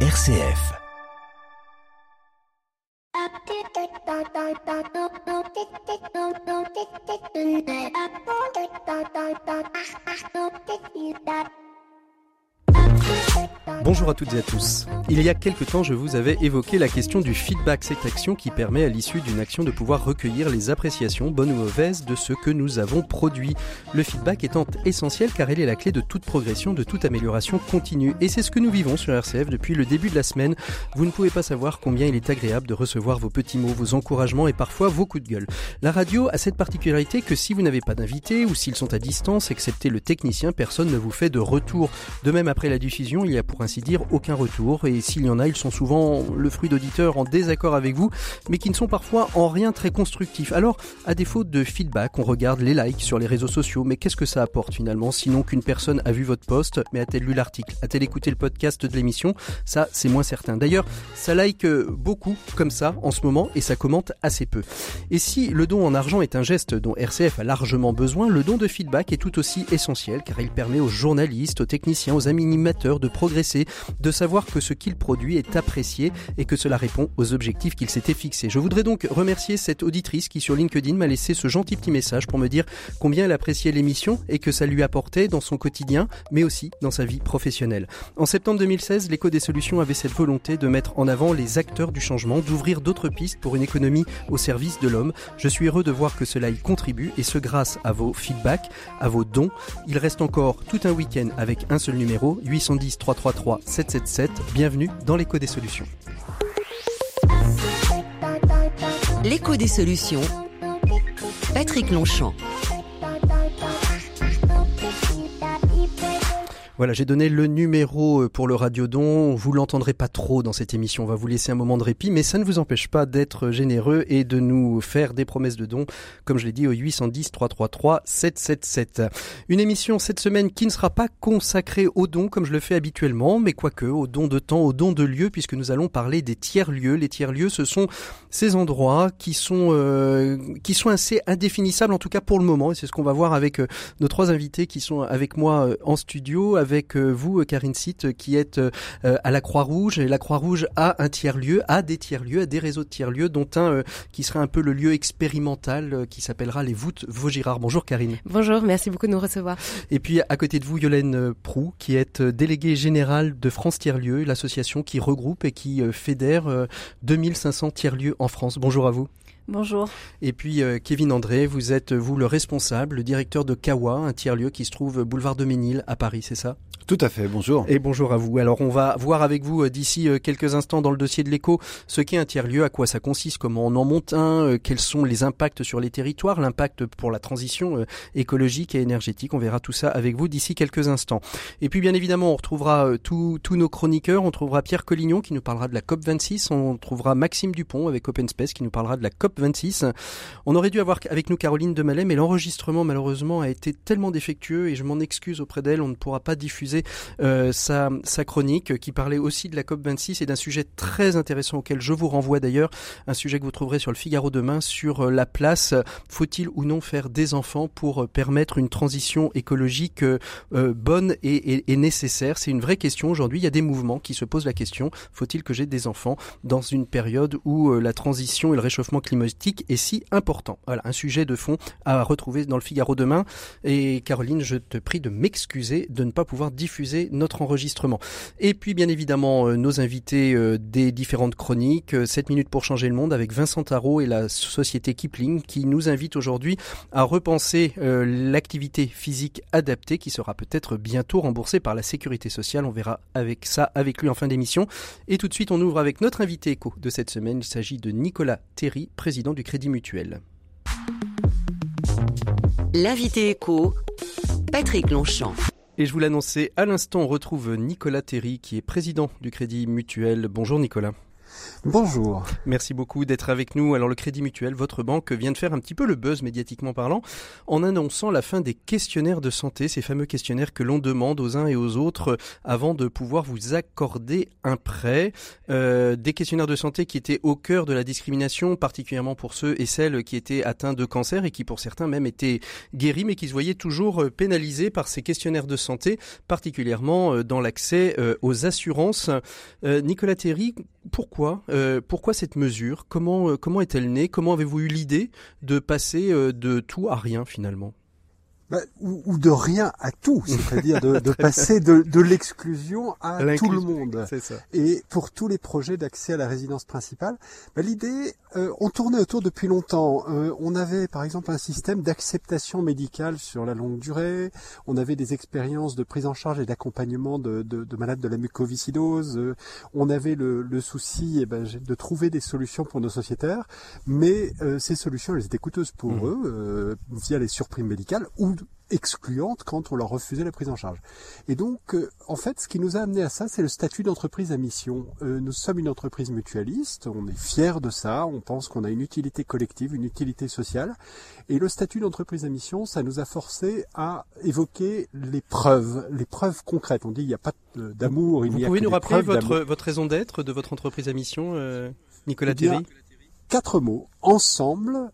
RCF. Bonjour à toutes et à tous. Il y a quelque temps, je vous avais évoqué la question du feedback, cette action qui permet à l'issue d'une action de pouvoir recueillir les appréciations, bonnes ou mauvaises, de ce que nous avons produit. Le feedback étant essentiel car il est la clé de toute progression, de toute amélioration continue. Et c'est ce que nous vivons sur RCF depuis le début de la semaine. Vous ne pouvez pas savoir combien il est agréable de recevoir vos petits mots, vos encouragements et parfois vos coups de gueule. La radio a cette particularité que si vous n'avez pas d'invité ou s'ils sont à distance, excepté le technicien, personne ne vous fait de retour. De même, après la diffusion, il y a pour ainsi dire aucun retour et s'il y en a, ils sont souvent le fruit d'auditeurs en désaccord avec vous, mais qui ne sont parfois en rien très constructifs. Alors, à défaut de feedback, on regarde les likes sur les réseaux sociaux, mais qu'est-ce que ça apporte finalement Sinon qu'une personne a vu votre post, mais a-t-elle lu l'article? A-t-elle écouté le podcast de l'émission? Ça, c'est moins certain. D'ailleurs, ça like beaucoup comme ça en ce moment et ça commente assez peu. Et si le don en argent est un geste dont RCF a largement besoin, le don de feedback est tout aussi essentiel car il permet aux journalistes, aux techniciens, aux animateurs de progresser, de savoir que ce qu'il produit est apprécié et que cela répond aux objectifs qu'il s'était fixés. Je voudrais donc remercier cette auditrice qui sur LinkedIn m'a laissé ce gentil petit message pour me dire combien elle appréciait l'émission et que ça lui apportait dans son quotidien, mais aussi dans sa vie professionnelle. En septembre 2016, l'écho des solutions avait cette volonté de mettre en avant les acteurs du changement, d'ouvrir d'autres pistes pour une économie au service de l'homme. Je suis heureux de voir que cela y contribue et ce grâce à vos feedbacks, à vos dons. Il reste encore tout un week-end avec un seul numéro, 810 333 777. Bienvenue dans l'écho des solutions. L'écho des solutions. Patrick Longchamp. Voilà, j'ai donné le numéro euh, pour le radiodon. Vous l'entendrez pas trop dans cette émission. On va vous laisser un moment de répit, mais ça ne vous empêche pas d'être généreux et de nous faire des promesses de dons, comme je l'ai dit au 810 333 777. Une émission cette semaine qui ne sera pas consacrée aux dons comme je le fais habituellement, mais quoique aux dons de temps, aux dons de lieux, puisque nous allons parler des tiers lieux. Les tiers lieux, ce sont ces endroits qui sont euh, qui sont assez indéfinissables, en tout cas pour le moment. Et c'est ce qu'on va voir avec euh, nos trois invités qui sont avec moi euh, en studio euh, vous, Karine Sitt, qui êtes euh, à la Croix-Rouge. Et la Croix-Rouge a un tiers-lieu, a des tiers-lieux, a des réseaux de tiers-lieux, dont un euh, qui sera un peu le lieu expérimental qui s'appellera les voûtes Vaugirard. Bonjour Karine. Bonjour, merci beaucoup de nous recevoir. Et puis à côté de vous, Yolaine Prou, qui est déléguée générale de France Tiers-Lieux, l'association qui regroupe et qui fédère 2500 tiers-lieux en France. Bonjour à vous. Bonjour. Et puis euh, Kevin André, vous êtes vous le responsable, le directeur de Kawa, un tiers-lieu qui se trouve boulevard de Ménil à Paris, c'est ça? Tout à fait, bonjour. Et bonjour à vous. Alors on va voir avec vous euh, d'ici euh, quelques instants dans le dossier de l'écho ce qu'est un tiers-lieu, à quoi ça consiste, comment on en monte un, quels sont les impacts sur les territoires, l'impact pour la transition écologique et énergétique. On verra tout ça avec vous d'ici quelques instants. Et puis bien évidemment, on retrouvera tous nos chroniqueurs, on trouvera Pierre Collignon qui nous parlera de la COP26, on trouvera Maxime Dupont avec Open Space qui nous parlera de la COP 26. On aurait dû avoir avec nous Caroline Demalay, mais l'enregistrement malheureusement a été tellement défectueux et je m'en excuse auprès d'elle. On ne pourra pas diffuser euh, sa, chronique qui parlait aussi de la COP 26 et d'un sujet très intéressant auquel je vous renvoie d'ailleurs, un sujet que vous trouverez sur le Figaro demain sur euh, la place. Faut-il ou non faire des enfants pour euh, permettre une transition écologique euh, bonne et, nécessaire? C'est une vraie question aujourd'hui. Il y a des mouvements qui se posent la question faut-il que j'ai des enfants dans une période où la transition et le réchauffement climatique est si important? Voilà, un sujet de fond à retrouver dans le Figaro demain. Et Caroline, je te prie de m'excuser de ne pas pouvoir diffuser notre enregistrement. Et puis, bien évidemment, euh, nos invités euh, des différentes chroniques, 7 euh, minutes pour changer le monde avec Vincent Tarot et la société Kipling qui nous invitent aujourd'hui à repenser l'activité physique adaptée qui sera peut-être bientôt remboursée par la sécurité sociale. On verra avec ça avec lui en fin d'émission. Et tout de suite, on ouvre avec notre invité éco de cette semaine. Il s'agit de Nicolas Terry, président du Crédit Mutuel. L'invité éco, Patrick Longchamp. Et je vous l'annonçais à l'instant, on retrouve Nicolas Terry qui est président du Crédit Mutuel. Bonjour Nicolas. Bonjour. Merci beaucoup d'être avec nous. Alors le Crédit Mutuel, votre banque, vient de faire un petit peu le buzz médiatiquement parlant en annonçant la fin des questionnaires de santé, ces fameux questionnaires que l'on demande aux uns et aux autres avant de pouvoir vous accorder un prêt. Euh, des questionnaires de santé qui étaient au cœur de la discrimination, particulièrement pour ceux et celles qui étaient atteints de cancer et qui pour certains même étaient guéris, mais qui se voyaient toujours euh, pénalisés par ces questionnaires de santé, particulièrement euh, dans l'accès aux assurances. Nicolas Théry, pourquoi euh, Pourquoi cette mesure? Comment euh, comment est-elle née? Comment avez-vous eu l'idée de passer euh, de tout à rien finalement? Bah, ou, de rien à tout, c'est-à-dire de, de passer de, de l'exclusion à tout le monde. Ça. Et pour tous les projets d'accès à la résidence principale, bah, l'idée, euh, on tournait autour depuis longtemps. Euh, on avait par exemple un système d'acceptation médicale sur la longue durée. On avait des expériences de prise en charge et d'accompagnement de, de, de, malades de la mucoviscidose. Euh, on avait le, le souci eh ben, de trouver des solutions pour nos sociétaires, mais ces solutions, elles étaient coûteuses pour mmh. eux via les surprimes médicales ou excluantes quand on leur refusait la prise en charge. Et donc, euh, en fait, ce qui nous a amené à ça, c'est le statut d'entreprise à mission. Euh, nous sommes une entreprise mutualiste, on est fiers de ça, on pense qu'on a une utilité collective, une utilité sociale. Et le statut d'entreprise à mission, ça nous a forcé à évoquer les preuves, les preuves concrètes. On dit il n'y a pas d'amour, il n'y a Vous pouvez nous rappeler votre, votre raison d'être de votre entreprise à mission, euh, Nicolas eh Thierry? Quatre mots. Ensemble,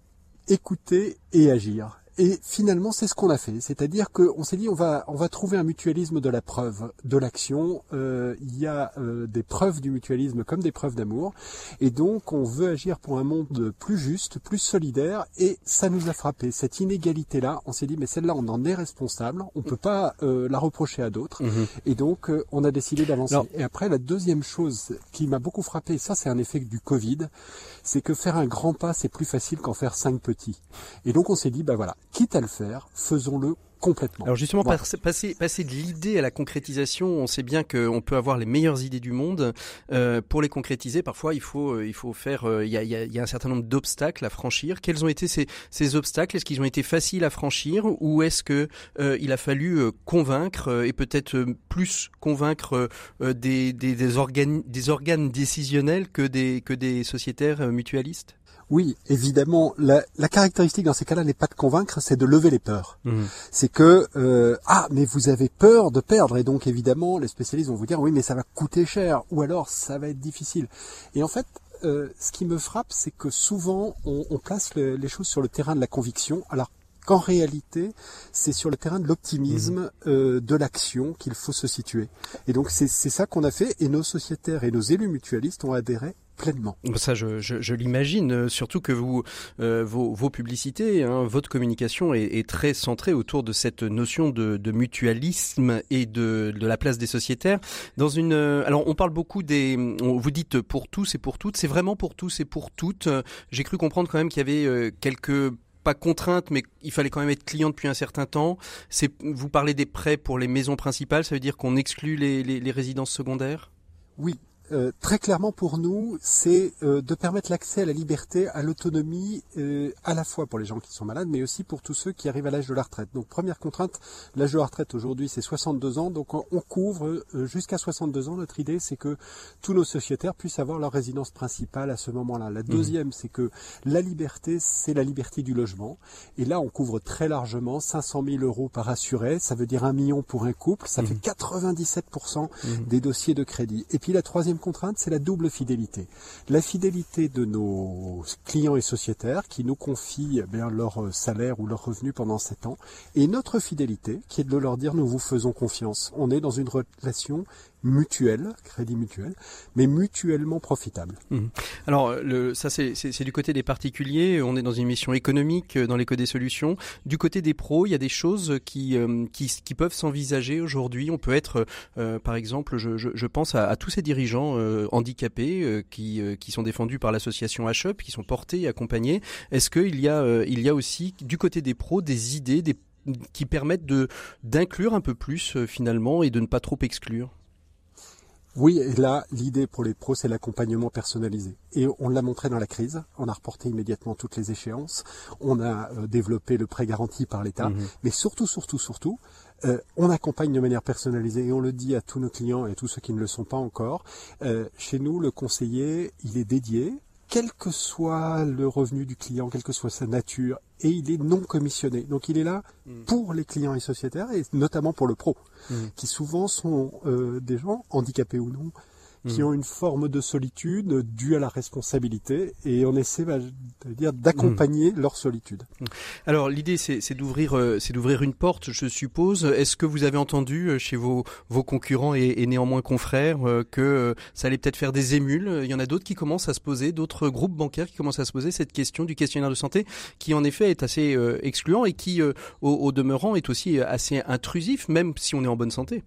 écouter et agir. Et finalement, c'est ce qu'on a fait. C'est-à-dire qu'on s'est dit, on va, on va trouver un mutualisme de la preuve, de l'action. Euh, il y a euh, des preuves du mutualisme comme des preuves d'amour. Et donc, on veut agir pour un monde plus juste, plus solidaire. Et ça nous a frappé. Cette inégalité-là, on s'est dit, mais celle-là, on en est responsable. On peut pas euh, la reprocher à d'autres. Mhm. Et donc, on a décidé d'avancer. Et après, la deuxième chose qui m'a beaucoup frappé, ça, c'est un effet du Covid, c'est que faire un grand pas, c'est plus facile qu'en faire cinq petits. Et donc, on s'est dit, bah voilà, quitte à le faire, faisons-le complètement. Alors justement, passer, passer de l'idée à la concrétisation, on sait bien qu'on peut avoir les meilleures idées du monde. Euh, pour les concrétiser, parfois, il faut, euh, il faut faire. Euh, il y, a, y, a, un certain nombre d'obstacles à franchir. Quels ont été ces, ces obstacles? Est-ce qu'ils ont été faciles à franchir? Ou est-ce que il a fallu convaincre et peut-être plus convaincre des, des, des, organes, des organes décisionnels que des, que des sociétaires mutualistes? Oui, évidemment, la, caractéristique dans ces cas-là n'est pas de convaincre, c'est de lever les peurs. Mhm. C'est que euh, ah, mais vous avez peur de perdre et donc évidemment les spécialistes vont vous dire oui, mais ça va coûter cher ou alors ça va être difficile. Et en fait, euh, ce qui me frappe, c'est que souvent on, place les choses sur le terrain de la conviction, alors qu'en réalité, c'est sur le terrain de l'optimisme mhm. euh, de l'action qu'il faut se situer. Et donc c'est ça qu'on a fait, et nos sociétaires et nos élus mutualistes ont adhéré pleinement. Ça, je, je, l'imagine, euh, surtout que vous, euh, vos, vos, publicités, hein, votre communication est, est, très centrée autour de cette notion de, de mutualisme et de, de, la place des sociétaires. Dans une, euh, alors, on parle beaucoup des, vous dites pour tous et pour toutes, c'est vraiment pour tous et pour toutes. J'ai cru comprendre quand même qu'il y avait quelques pas contraintes, mais il fallait quand même être client depuis un certain temps. C'est, vous parlez des prêts pour les maisons principales, ça veut dire qu'on exclut les, les, les résidences secondaires? Oui, euh, très clairement pour nous, c'est euh, de permettre l'accès à la liberté, à l'autonomie, euh, à la fois pour les gens qui sont malades, mais aussi pour tous ceux qui arrivent à l'âge de la retraite. Donc première contrainte, l'âge de la retraite aujourd'hui c'est 62 ans, donc on, couvre jusqu'à 62 ans. Notre idée c'est que tous nos sociétaires puissent avoir leur résidence principale à ce moment-là. La mmh. deuxième c'est que la liberté c'est la liberté du logement, et là on couvre très largement 500 000 euros par assuré, ça veut dire un million pour un couple, ça mmh. fait 97% mmh. des dossiers de crédit. Et puis la troisième contrainte, c'est la double fidélité. La fidélité de nos clients et sociétaires qui nous confient eh bien, leur euh, salaire ou leur revenu pendant sept ans, et notre fidélité qui est de leur dire nous vous faisons confiance. On est dans une relation mutuel, crédit mutuel, mais mutuellement profitable. Mmh. Alors, le, ça c'est du côté des particuliers, on est dans une mission économique euh, dans l'éco des solutions. Du côté des pros, il y a des choses qui, euh, qui, qui, peuvent s'envisager aujourd'hui. On peut être, euh, par exemple, je, je, je, pense à, à, tous ces dirigeants handicapés qui, qui sont défendus par l'association HUP, qui sont portés et accompagnés. Est-ce qu'il y, a, il y a aussi, du côté des pros, des idées des, qui permettent de d'inclure un peu plus finalement et de ne pas trop exclure? Oui, et là, l'idée pour les pros, c'est l'accompagnement personnalisé. Et on l'a montré dans la crise. On a reporté immédiatement toutes les échéances. On a euh, développé le prêt garanti par l'État. Mhm. Mais surtout, surtout, surtout, Euh, on accompagne de manière personnalisée et on le dit à tous nos clients et à tous ceux qui ne le sont pas encore. Euh, chez nous, le conseiller, il est dédié, quel que soit le revenu du client, quelle que soit sa nature, et il est non commissionné. Donc il est là mm. pour les clients et sociétaires, et notamment pour le pro, mm. qui souvent sont euh, des gens, handicapés ou non, qui mm. ont une forme de solitude due à la responsabilité et on essaie bah, dire d'accompagner mm. leur solitude. Mm. Alors l'idée c'est d'ouvrir euh, c'est d'ouvrir une porte, je suppose. Est-ce que vous avez entendu euh, chez vos vos concurrents et, et néanmoins confrères euh, que ça allait peut-être faire des émules? Il y en a d'autres qui commencent à se poser, d'autres groupes bancaires qui commencent à se poser cette question du questionnaire de santé, qui en effet est assez excluant et qui au, au demeurant est aussi assez intrusif, même si on est en bonne santé.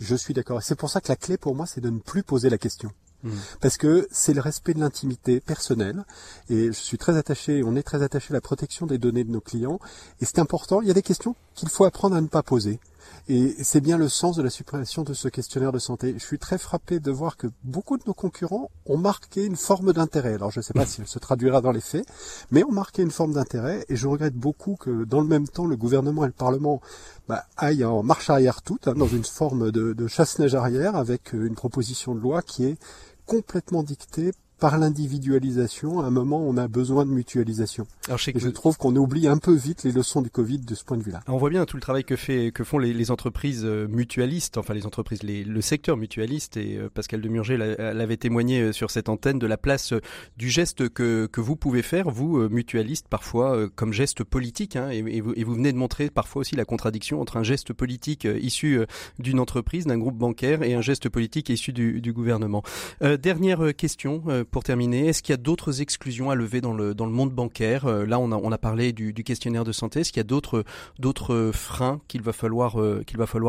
Je suis d'accord. C'est pour ça que la clé pour moi, c'est de ne plus poser la question. Hmm. Parce que c'est le respect de l'intimité personnelle et je suis très attaché, on est très attaché à la protection des données de nos clients et c'est important. Il y a des questions qu'il faut apprendre à ne pas poser. Et c'est bien le sens de la suppression de ce questionnaire de santé. Je suis très frappé de voir que beaucoup de nos concurrents ont marqué une forme d'intérêt. Alors je ne sais pas si elle se traduira dans les faits, mais ont marqué une forme d'intérêt. Et je regrette beaucoup que dans le même temps, le gouvernement et le Parlement bah, aillent en marche arrière toute, hein, dans une forme de, de chasse-neige arrière, avec une proposition de loi qui est complètement dictée par l'individualisation, à un moment on a besoin de mutualisation. Alors, je, Et je trouve qu'on oublie un peu vite les leçons du Covid de ce point de vue-là. On voit bien tout le travail que, fait, que font les, entreprises euh, mutualistes, enfin les entreprises, le secteur mutualiste, et euh, Pascal de Murger l'avait témoigné euh, sur cette antenne de la place du geste que, que vous pouvez faire, vous, mutualistes, parfois comme geste politique, hein, et, vous, et, vous, venez de montrer parfois aussi la contradiction entre un geste politique issu d'une entreprise, d'un groupe bancaire, et un geste politique issu du, du gouvernement. dernière question pour terminer, est-ce qu'il y a d'autres exclusions à lever dans le, monde bancaire? Euh, Là, on a, parlé du, questionnaire de santé. Est-ce qu'il y a d'autres, d'autres freins qu'il va falloir, euh,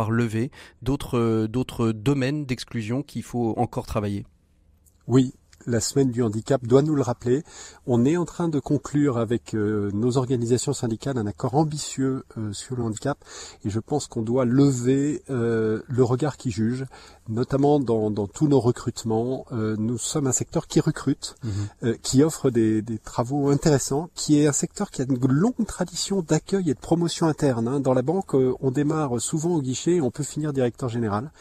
lever, d'autres, domaines d'exclusion qu'il faut encore travailler? Oui, la semaine du handicap doit nous le rappeler. On est en train de conclure avec euh, nos organisations syndicales un accord ambitieux euh, sur le handicap et je pense qu'on doit lever euh, le regard qui juge, notamment dans, tous nos recrutements. nous sommes un secteur qui recrute, mhm. qui offre des, travaux intéressants, qui est un secteur qui a une longue tradition d'accueil et de promotion interne. Hein. Dans la banque, on démarre souvent au guichet et on peut finir directeur général.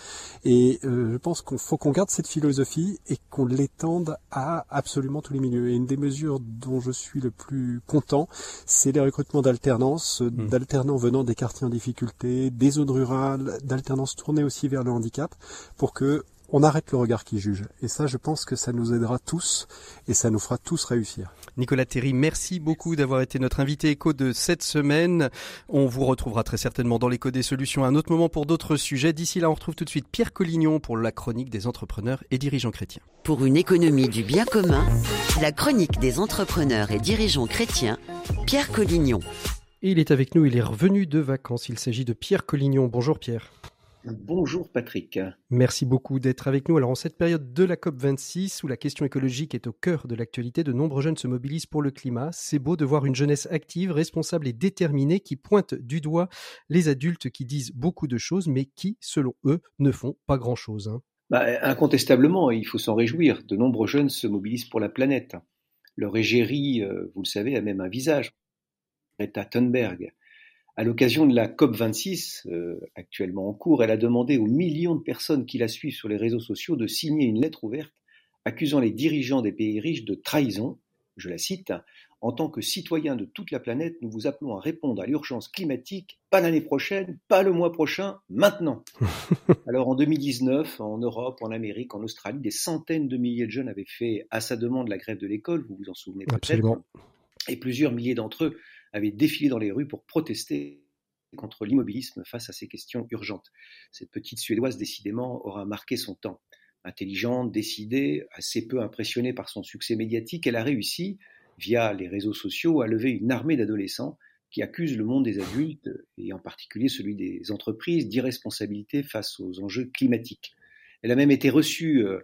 Et je pense qu'on faut qu'on garde cette philosophie et qu'on l'étende à absolument tous les milieux. Et une des mesures dont je suis le plus content, c'est les recrutements d'alternance, hmm. d'alternants venant des quartiers en difficulté, des zones rurales, d'alternance tournée aussi vers le handicap, pour que on arrête le regard qui juge. Et ça, je pense que ça nous aidera tous et ça nous fera tous réussir. Nicolas Terry, merci beaucoup d'avoir été notre invité écho de cette semaine. On vous retrouvera très certainement dans l'écho des solutions à un autre moment pour d'autres sujets. D'ici là, on retrouve tout de suite Pierre Collignon pour la chronique des entrepreneurs et dirigeants chrétiens. Pour une économie du bien commun, la chronique des entrepreneurs et dirigeants chrétiens, Pierre Collignon. il est avec nous, il est revenu de vacances. Il s'agit de Pierre Collignon. Bonjour Pierre. Bonjour Patrick. Merci beaucoup d'être avec nous. Alors en cette période de la COP26 où la question écologique est au cœur de l'actualité, de nombreux jeunes se mobilisent pour le climat. C'est beau de voir une jeunesse active, responsable et déterminée qui pointe du doigt les adultes qui disent beaucoup de choses mais qui, selon eux, ne font pas grand-chose. Hein. Bah, incontestablement, il faut s'en réjouir. De nombreux jeunes se mobilisent pour la planète. Leur égérie, euh, vous le savez, a même un visage. Greta Thunberg à l'occasion de la COP26, euh, actuellement en cours, elle a demandé aux millions de personnes qui la suivent sur les réseaux sociaux de signer une lettre ouverte accusant les dirigeants des pays riches de trahison. Je la cite En tant que citoyens de toute la planète, nous vous appelons à répondre à l'urgence climatique, pas l'année prochaine, pas le mois prochain, maintenant. Alors en 2019, en Europe, en Amérique, en Australie, des centaines de milliers de jeunes avaient fait à sa demande la grève de l'école, vous vous en souvenez peut-être. Et plusieurs milliers d'entre eux avaient défilé dans les rues pour protester contre l'immobilisme face à ces questions urgentes. Cette petite Suédoise, décidément, aura marqué son temps. Intelligente, décidée, assez peu impressionnée par son succès médiatique, elle a réussi, via les réseaux sociaux, à lever une armée d'adolescents qui accusent le monde des adultes, et en particulier celui des entreprises, d'irresponsabilité face aux enjeux climatiques. Elle a même été reçue euh,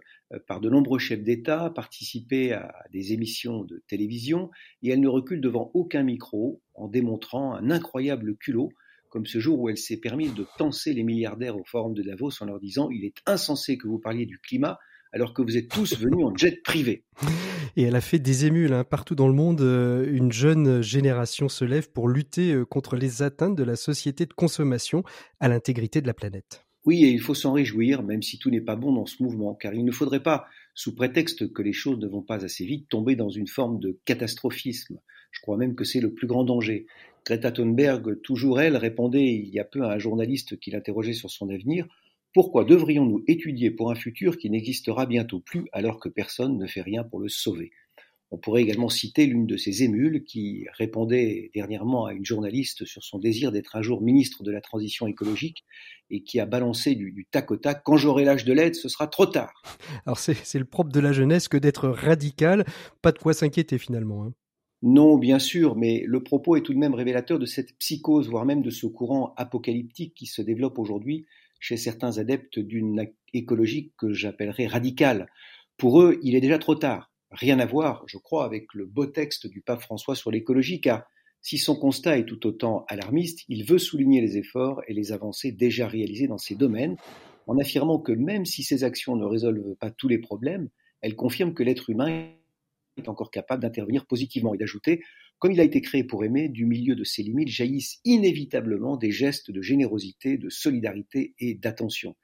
par de nombreux chefs d'État, participé à des émissions de télévision, et elle ne recule devant aucun micro en démontrant un incroyable culot, comme ce jour où elle s'est permise de tenser les milliardaires au forum de Davos en leur disant Il est insensé que vous parliez du climat alors que vous êtes tous venus en jet privé. Et elle a fait des émules hein. partout dans le monde. Euh, une jeune génération se lève pour lutter euh, contre les atteintes de la société de consommation à l'intégrité de la planète. Oui, et il faut s'en réjouir, même si tout n'est pas bon dans ce mouvement, car il ne faudrait pas, sous prétexte que les choses ne vont pas assez vite, tomber dans une forme de catastrophisme. Je crois même que c'est le plus grand danger. Greta Thunberg, toujours elle, répondait il y a peu à un journaliste qui l'interrogeait sur son avenir Pourquoi devrions-nous étudier pour un futur qui n'existera bientôt plus alors que personne ne fait rien pour le sauver? On pourrait également citer l'une de ces émules qui répondait dernièrement à une journaliste sur son désir d'être un jour ministre de la transition écologique et qui a balancé du, tac au tac Quand j'aurai l'âge de l'aide, ce sera trop tard. Alors c'est le propre de la jeunesse que d'être radical, pas de quoi s'inquiéter finalement. Hein. Non, bien sûr, mais le propos est tout de même révélateur de cette psychose, voire même de ce courant apocalyptique qui se développe aujourd'hui chez certains adeptes d'une écologie que j'appellerais radicale. Pour eux, il est déjà trop tard rien à voir, je crois, avec le beau texte du pape François sur l'écologie, car si son constat est tout autant alarmiste, il veut souligner les efforts et les avancées déjà réalisées dans ces domaines, en affirmant que même si ces actions ne résolvent pas tous les problèmes, elles confirment que l'être humain est encore capable d'intervenir positivement et d'ajouter, comme il a été créé pour aimer, du milieu de ses limites jaillissent inévitablement des gestes de générosité, de solidarité et d'attention.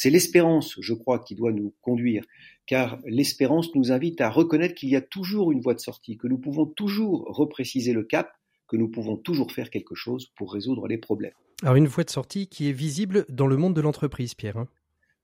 C'est l'espérance, je crois, qui doit nous conduire, car l'espérance nous invite à reconnaître qu'il y a toujours une voie de sortie, que nous pouvons toujours repréciser le cap, que nous pouvons toujours faire quelque chose pour résoudre les problèmes. Alors une voie de sortie qui est visible dans le monde de l'entreprise, Pierre. Hein.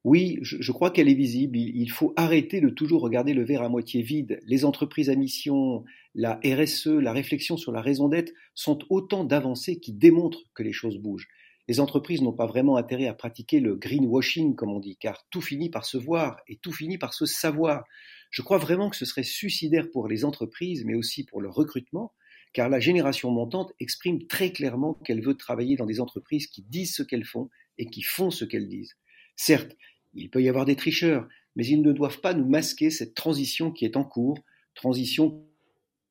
oui, je, crois qu'elle est visible. Il, faut arrêter de toujours regarder le verre à moitié vide. Les entreprises à mission, la RSE, la réflexion sur la raison d'être sont autant d'avancées qui démontrent que les choses bougent les entreprises n'ont pas vraiment intérêt à pratiquer le greenwashing, comme on dit, car tout finit par se voir et tout finit par se savoir. Je crois vraiment que ce serait suicidaire pour les entreprises, mais aussi pour leur recrutement, car la génération montante exprime très clairement qu'elle veut travailler dans des entreprises qui disent ce qu'elles font et qui font ce qu'elles disent. Certes, il peut y avoir des tricheurs, mais ils ne doivent pas nous masquer cette transition qui est en cours, transition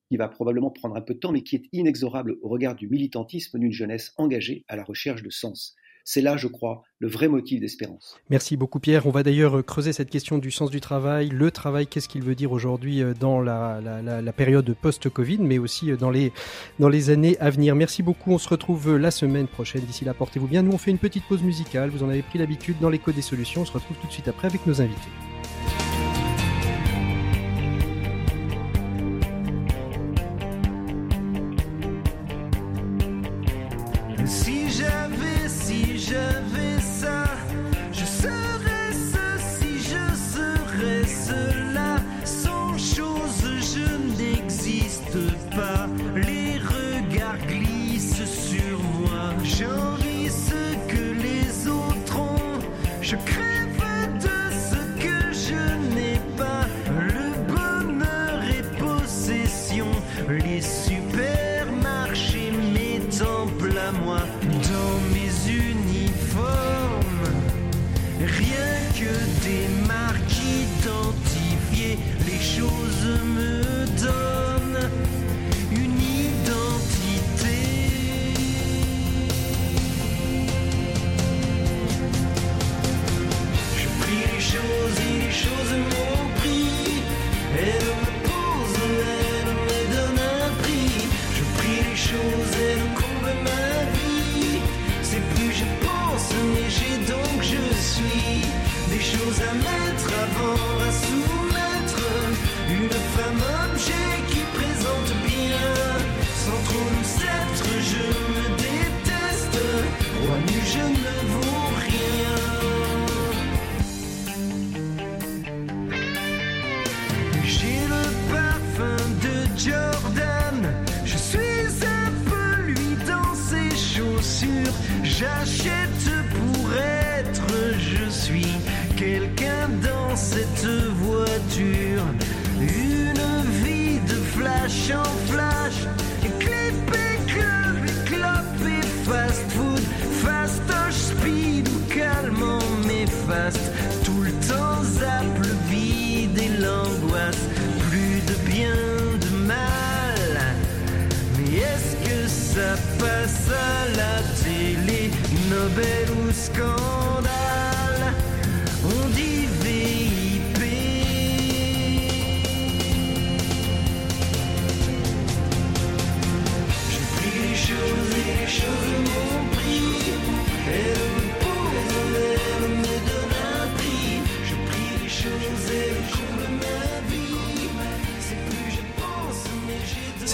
qui va probablement prendre un peu de temps, mais qui est inexorable au regard du militantisme d'une jeunesse engagée à la recherche de sens. C'est là, je crois, le vrai motif d'espérance. Merci beaucoup Pierre. On va d'ailleurs creuser cette question du sens du travail. Le travail, qu'est-ce qu'il veut dire aujourd'hui euh, dans la, période post-Covid, mais aussi euh, dans les, dans les années à venir. Merci beaucoup. On se retrouve euh, la semaine prochaine. D'ici là, portez-vous bien. Nous, on fait une petite pause musicale. Vous en avez pris l'habitude dans l'écho des solutions. On se retrouve tout de suite après avec nos invités.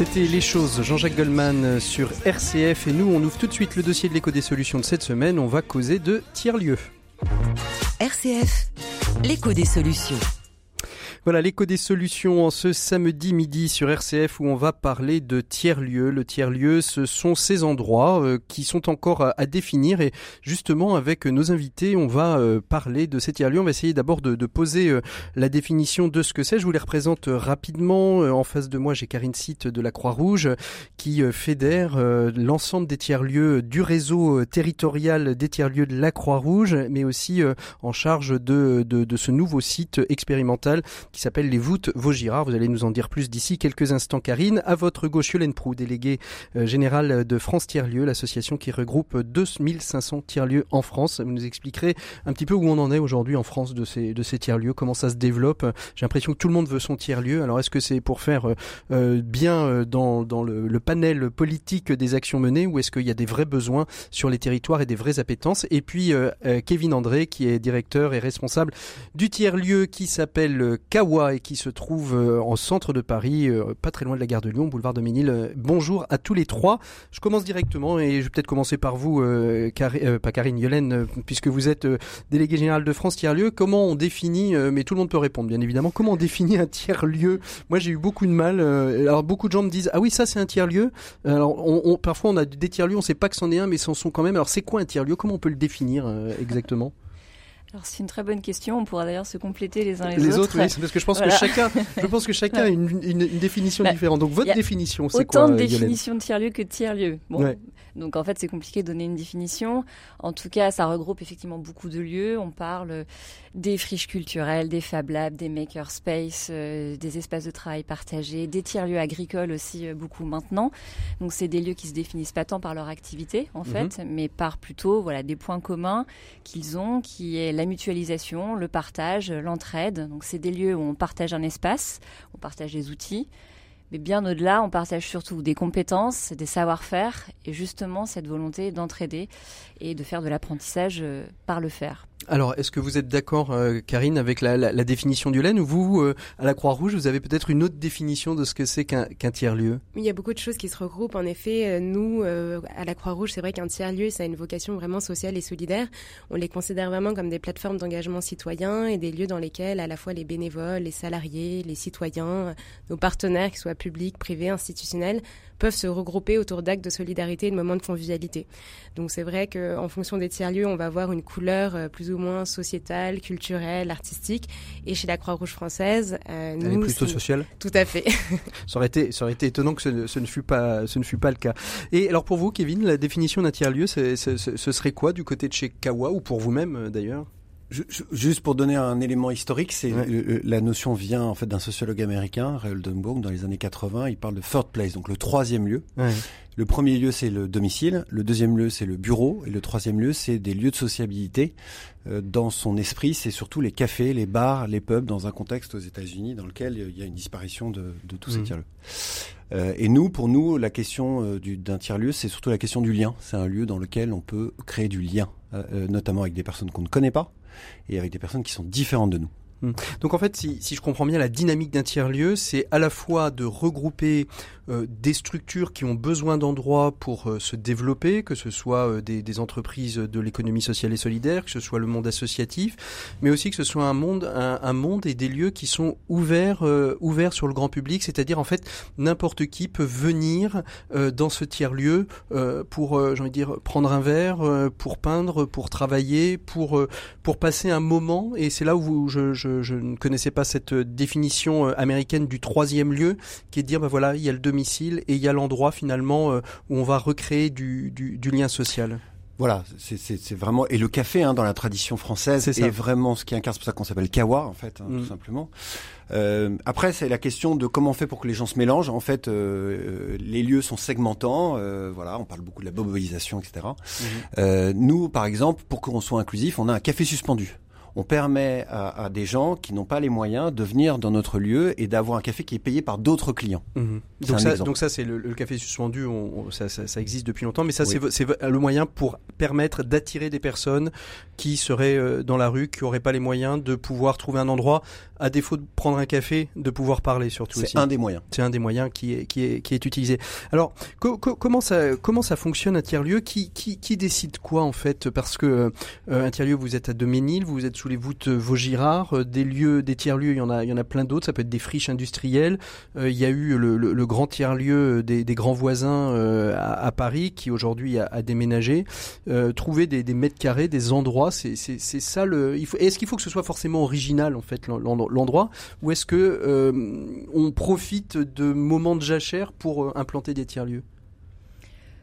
C'était Les choses, Jean-Jacques Goldman sur RCF et nous on ouvre tout de suite le dossier de l'écho des solutions de cette semaine, on va causer de tiers-lieux. RCF, l'écho des solutions. Voilà l'écho des solutions en ce samedi midi sur RCF où on va parler de tiers-lieux. Le tiers-lieu, ce sont ces endroits euh, qui sont encore à, définir et justement avec nos invités, on va euh, parler de ces tiers-lieux. On va essayer d'abord de, poser euh, la définition de ce que c'est. Je vous les représente rapidement. en face de moi, j'ai Karine Sitt de la Croix-Rouge qui fédère l'ensemble des tiers-lieux du réseau territorial des tiers-lieux de la Croix-Rouge, mais aussi en charge de, ce nouveau site expérimental qui s'appelle les voûtes Vaugirard. Vous allez nous en dire plus d'ici quelques instants, Karine. À votre gauche, Yolène Prou, déléguée euh, générale de France Tiers-Lieux, l'association qui regroupe 2500 tiers-lieux en France. Vous nous expliquerez un petit peu où on en est aujourd'hui en France de ces, de ces tiers-lieux, comment ça se développe. J'ai l'impression que tout le monde veut son tiers-lieu. Alors est-ce que c'est pour faire euh, euh, bien dans, dans le, panel politique des actions menées ou est-ce qu'il y a des vrais besoins sur les territoires et des vraies appétences? Et puis Kevin André, qui est directeur et responsable du tiers-lieu qui s'appelle Kawa et qui se trouve euh, en centre de Paris, euh, pas très loin de la gare de Lyon, boulevard de Ménil. Euh, bonjour à tous les trois. Je commence directement et je vais peut-être commencer par vous, pas Karine, Yolène, puisque vous êtes délégué général de France Tiers-Lieu. Comment on définit, mais tout le monde peut répondre bien évidemment, comment on définit un tiers-lieu? Moi j'ai eu beaucoup de mal. alors beaucoup de gens me disent, ah oui ça c'est un tiers-lieu. Alors on, parfois on a des tiers-lieux, on sait pas que c'en est un, mais c'en sont quand même. Alors c'est quoi un tiers-lieu? Comment on peut le définir exactement? Alors c'est une très bonne question. On pourra d'ailleurs se compléter les uns les, autres. Les autres, oui, parce que je pense que chacun, je pense que chacun a une, une, définition bah, différente. Donc votre définition, c'est quoi Autant de définitions de tiers lieu que de tiers lieu. Bon, donc en fait, c'est compliqué de donner une définition. En tout cas, ça regroupe effectivement beaucoup de lieux. On parle des friches culturelles, des Fab Labs, des makerspace, euh, des espaces de travail partagés, des tiers-lieux agricoles aussi euh, beaucoup maintenant. Donc c'est des lieux qui se définissent pas tant par leur activité en mhm. fait, mais par plutôt voilà des points communs qu'ils ont, qui est la mutualisation, le partage, l'entraide. Donc c'est des lieux où on partage un espace, on partage des outils, mais bien au-delà, on partage surtout des compétences, des savoir-faire et justement cette volonté d'entraider et de faire de l'apprentissage euh, par le faire. Alors, est-ce que vous êtes d'accord, euh, Karine, avec la, la, la définition du LEN ou vous, euh, à la Croix-Rouge, vous avez peut-être une autre définition de ce que c'est qu'un tiers-lieu? Il y a beaucoup de choses qui se regroupent. En effet, nous, à la Croix-Rouge, c'est vrai qu'un tiers-lieu, ça a une vocation vraiment sociale et solidaire. On les considère vraiment comme des plateformes d'engagement citoyen et des lieux dans lesquels à la fois les bénévoles, les salariés, les citoyens, nos partenaires, qu'ils soient publics, privés, institutionnels, peuvent se regrouper autour d'actes de solidarité et de moments de convivialité. Donc c'est vrai qu'en fonction des tiers-lieux, on va avoir une couleur euh, plus ou moins sociétale, culturelle, artistique. Et chez la Croix-Rouge française, euh, Elle nous, est plutôt sociale. Tout à fait. ça aurait été, ça aurait été étonnant que ce, ne fût pas, ce ne fut pas le cas. Et alors pour vous, Kevin, la définition d'un tiers-lieu, ce serait quoi du côté de chez Kawa ou pour vous-même juste pour donner un élément historique, c'est la notion vient en fait d'un sociologue américain, Ray Oldenburg, dans les années 80. Il parle de third place, donc le troisième lieu. Le premier lieu, c'est le domicile. Le deuxième lieu, c'est le bureau. Et le troisième lieu, c'est des lieux de sociabilité. Euh, dans son esprit, c'est surtout les cafés, les bars, les pubs, dans un contexte aux États-Unis dans lequel il y a une disparition de, de tous ces mmh. tiers-lieux. Euh, et nous, pour nous, la question euh, d'un tiers-lieu, c'est surtout la question du lien. C'est un lieu dans lequel on peut créer du lien, notamment avec des personnes qu'on ne connaît pas et avec des personnes qui sont différentes de nous. Mmh. Donc en fait, si, si, je comprends bien, la dynamique d'un tiers-lieu, c'est à la fois de regrouper euh, des structures qui ont besoin d'endroits pour euh, se développer, que ce soit euh, des, des, entreprises de l'économie sociale et solidaire, que ce soit le monde associatif, mais aussi que ce soit un monde, un, un monde et des lieux qui sont ouverts, ouverts sur le grand public, c'est-à-dire en fait n'importe qui peut venir dans ce tiers-lieu pour, j'ai envie de dire, prendre un verre, pour peindre, pour travailler, pour pour passer un moment. Et c'est là où je, je, je, ne connaissais pas cette définition américaine du troisième lieu, qui est de dire, ben voilà, il y a le demi et il y a l'endroit finalement euh, où on va recréer du, lien social. Voilà, c'est vraiment et le café hein, dans la tradition française est, vraiment ce qui incarne, c'est pour ça qu'on s'appelle kawa en fait, hein, tout mm. simplement. Euh, après, c'est la question de comment on fait pour que les gens se mélangent. En fait, euh, les lieux sont segmentants. voilà, on parle beaucoup de la boboisation, etc. Mm-hmm. nous, par exemple, pour qu'on soit inclusif, on a un café suspendu on permet à, des gens qui n'ont pas les moyens de venir dans notre lieu et d'avoir un café qui est payé par d'autres clients. Mhm. Donc, ça, donc, ça, c'est le, café suspendu, on, ça, ça, existe depuis longtemps, mais ça c'est le moyen pour permettre d'attirer des personnes qui seraient euh, dans la rue, qui n'auraient pas les moyens de pouvoir trouver un endroit, à défaut de prendre un café, de pouvoir parler surtout. C'est un des moyens. C'est un des moyens qui est, qui est, qui est utilisé. Alors, comment, ça, comment ça fonctionne un tiers-lieu qui, qui, qui, décide quoi en fait? Parce que euh, un tiers-lieu, vous êtes à Doménil, vous êtes sous les voûtes Vaugirard, euh, des lieux, des tiers-lieux, il y en a, il y en a plein d'autres. Ça peut être des friches industrielles. il y a eu le, grand tiers-lieu des, des, grands voisins à, Paris qui aujourd'hui a, déménagé. trouver des, mètres carrés, des endroits, c'est ça le. Est-ce qu'il faut que ce soit forcément original en fait l'endroit, ou est-ce que euh, on profite de moments de jachère pour euh, implanter des tiers lieux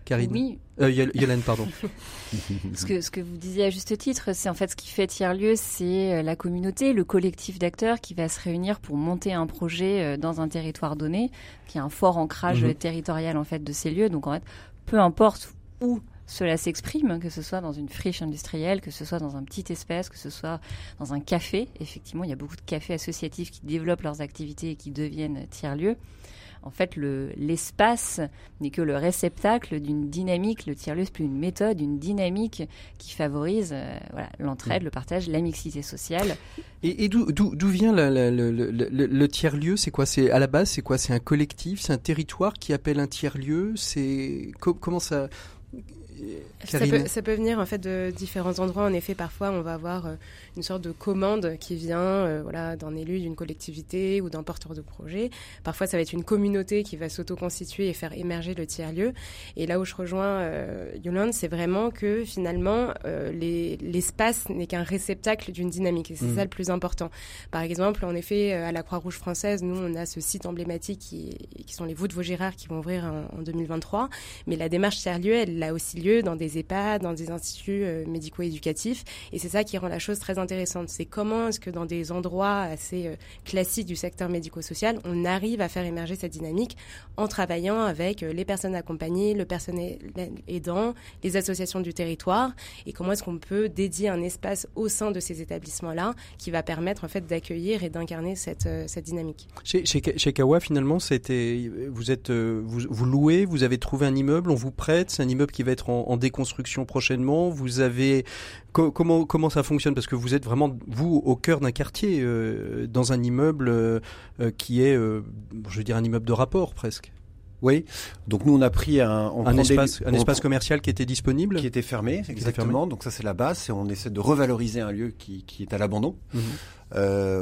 Karine Oui. Euh, Yolène, pardon. ce, que, ce que vous disiez à juste titre, c'est en fait ce qui fait tiers-lieu, c'est la communauté, le collectif d'acteurs qui va se réunir pour monter un projet dans un territoire donné, qui a un fort ancrage mhm. territorial en fait de ces lieux. Donc en fait, peu importe où cela s'exprime, que ce soit dans une friche industrielle, que ce soit dans un petit espace, que ce soit dans un café. Effectivement, il y a beaucoup de cafés associatifs qui développent leurs activités et qui deviennent tiers-lieux. En fait, l'espace n'est que le réceptacle d'une dynamique. Le tiers-lieu, c'est plus une méthode, une dynamique qui favorise euh, l'entraide, le partage, la mixité sociale. Et, d'où vient le, tiers-lieu? C'est quoi? C'est à la base, c'est quoi? C'est un collectif, c'est un territoire qui appelle un tiers-lieu? C'est comment ça ça peut, ça peut, venir en fait de différents endroits. En effet, parfois, on va avoir euh, une sorte de commande qui vient euh, voilà, d'un élu, d'une collectivité ou d'un porteur de projet. Parfois, ça va être une communauté qui va s'auto-constituer et faire émerger le tiers-lieu. Et là où je rejoins euh, Yolande, c'est vraiment que finalement, euh, l'espace n'est qu'un réceptacle d'une dynamique. Et c'est mmh. ça le plus important. Par exemple, en effet, à la Croix-Rouge française, nous, on a ce site emblématique qui, qui sont les voûtes Vaugirard qui vont ouvrir en, en 2023. Mais la démarche tiers-lieu, elle a aussi lieu dans des EHPAD, dans des instituts médico-éducatifs. Et c'est ça qui rend la chose très intéressante. C'est comment est-ce que dans des endroits assez euh, classiques du secteur médico-social, on arrive à faire émerger cette dynamique en travaillant avec euh, les personnes accompagnées, le personnel aidant, les associations du territoire, et comment est-ce qu'on peut dédier un espace au sein de ces établissements-là qui va permettre en fait d'accueillir et d'incarner cette, euh, dynamique. Chez Kawa, finalement, c'était vous êtes vous, vous, louez, vous avez trouvé un immeuble, on vous prête, c'est un immeuble qui va être en, en déconstruction prochainement. Vous avez comment comment ça fonctionne? Parce que vous êtes vraiment vous au cœur d'un quartier, euh, dans un immeuble euh, euh, qui est, je veux dire, un immeuble de rapport presque. Oui, donc nous on a pris un, un espace, un espace commercial qui était disponible, qui était fermé, exactement. Donc ça c'est la base, et on essaie de revaloriser un lieu qui, qui est à l'abandon. Mhm.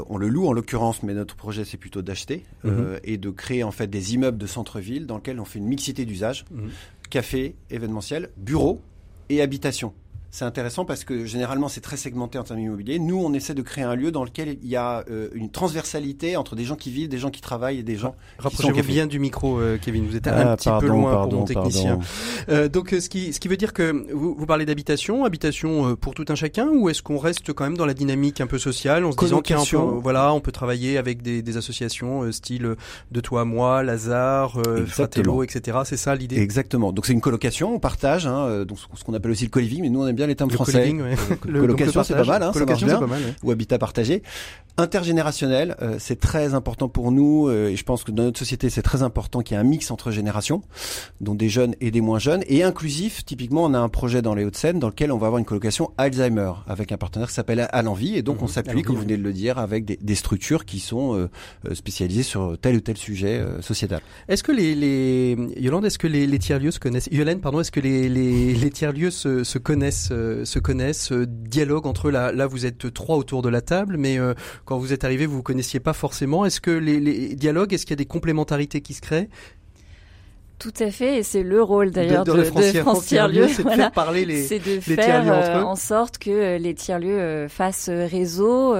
on le loue en l'occurrence, mais notre projet c'est plutôt d'acheter mhm. et de créer en fait des immeubles de centre-ville dans lesquels on fait une mixité d'usage, mhm. Café, événementiel, bureau et habitation c'est intéressant parce que généralement c'est très segmenté en termes immobiliers. Nous, on essaie de créer un lieu dans lequel il y a euh, une transversalité entre des gens qui vivent, des gens qui travaillent et des gens Rapprochez-vous bien du micro, euh, Kevin. Vous êtes un ah, petit peu loin pour mon technicien. Euh, donc, ce qui, ce qui veut dire que vous, vous parlez d'habitation, habitation pour tout un chacun, ou est-ce qu'on reste quand même dans la dynamique un peu sociale, en se disant qu'on voilà, on peut travailler avec des, des associations style de toi à moi, Lazare, Fratello, etc. C'est ça l'idée? Exactement. Donc c'est une colocation, on partage, hein, donc ce qu'on appelle aussi le co-living, mais nous on aime bien les termes français. le, colocation, c'est pas mal, hein, marche bien. Ou habitat partagé. Intergénérationnel, euh, c'est très important pour nous euh, et je pense que dans notre société, c'est très important qu'il y ait un mix entre générations, dont des jeunes et des moins jeunes. Et inclusif, typiquement, on a un projet dans les Hauts-de-Seine dans lequel on va avoir une colocation Alzheimer avec un partenaire qui s'appelle À l'envie. Et donc, on mhm. s'appuie, comme vous venez de le dire, avec des, des structures qui sont euh, spécialisées sur tel ou tel sujet sociétal. Est-ce que les, les... Yolande, est-ce que les, les tiers-lieux se connaissent? Yolène, pardon, est-ce que les, les, les tiers-lieux se, se connaissent euh, se connaissent, euh, dialogue entre là, là vous êtes trois autour de la table, mais euh, quand vous êtes arrivé, vous vous connaissiez pas forcément. Est-ce que les, les dialogues, est-ce qu'il y a des complémentarités qui se créent? Tout à fait, et c'est le rôle d'ailleurs de, de, de, France Tiers-Lieux, c'est de faire parler les, c'est de faire en sorte que les tiers-lieux fassent réseau,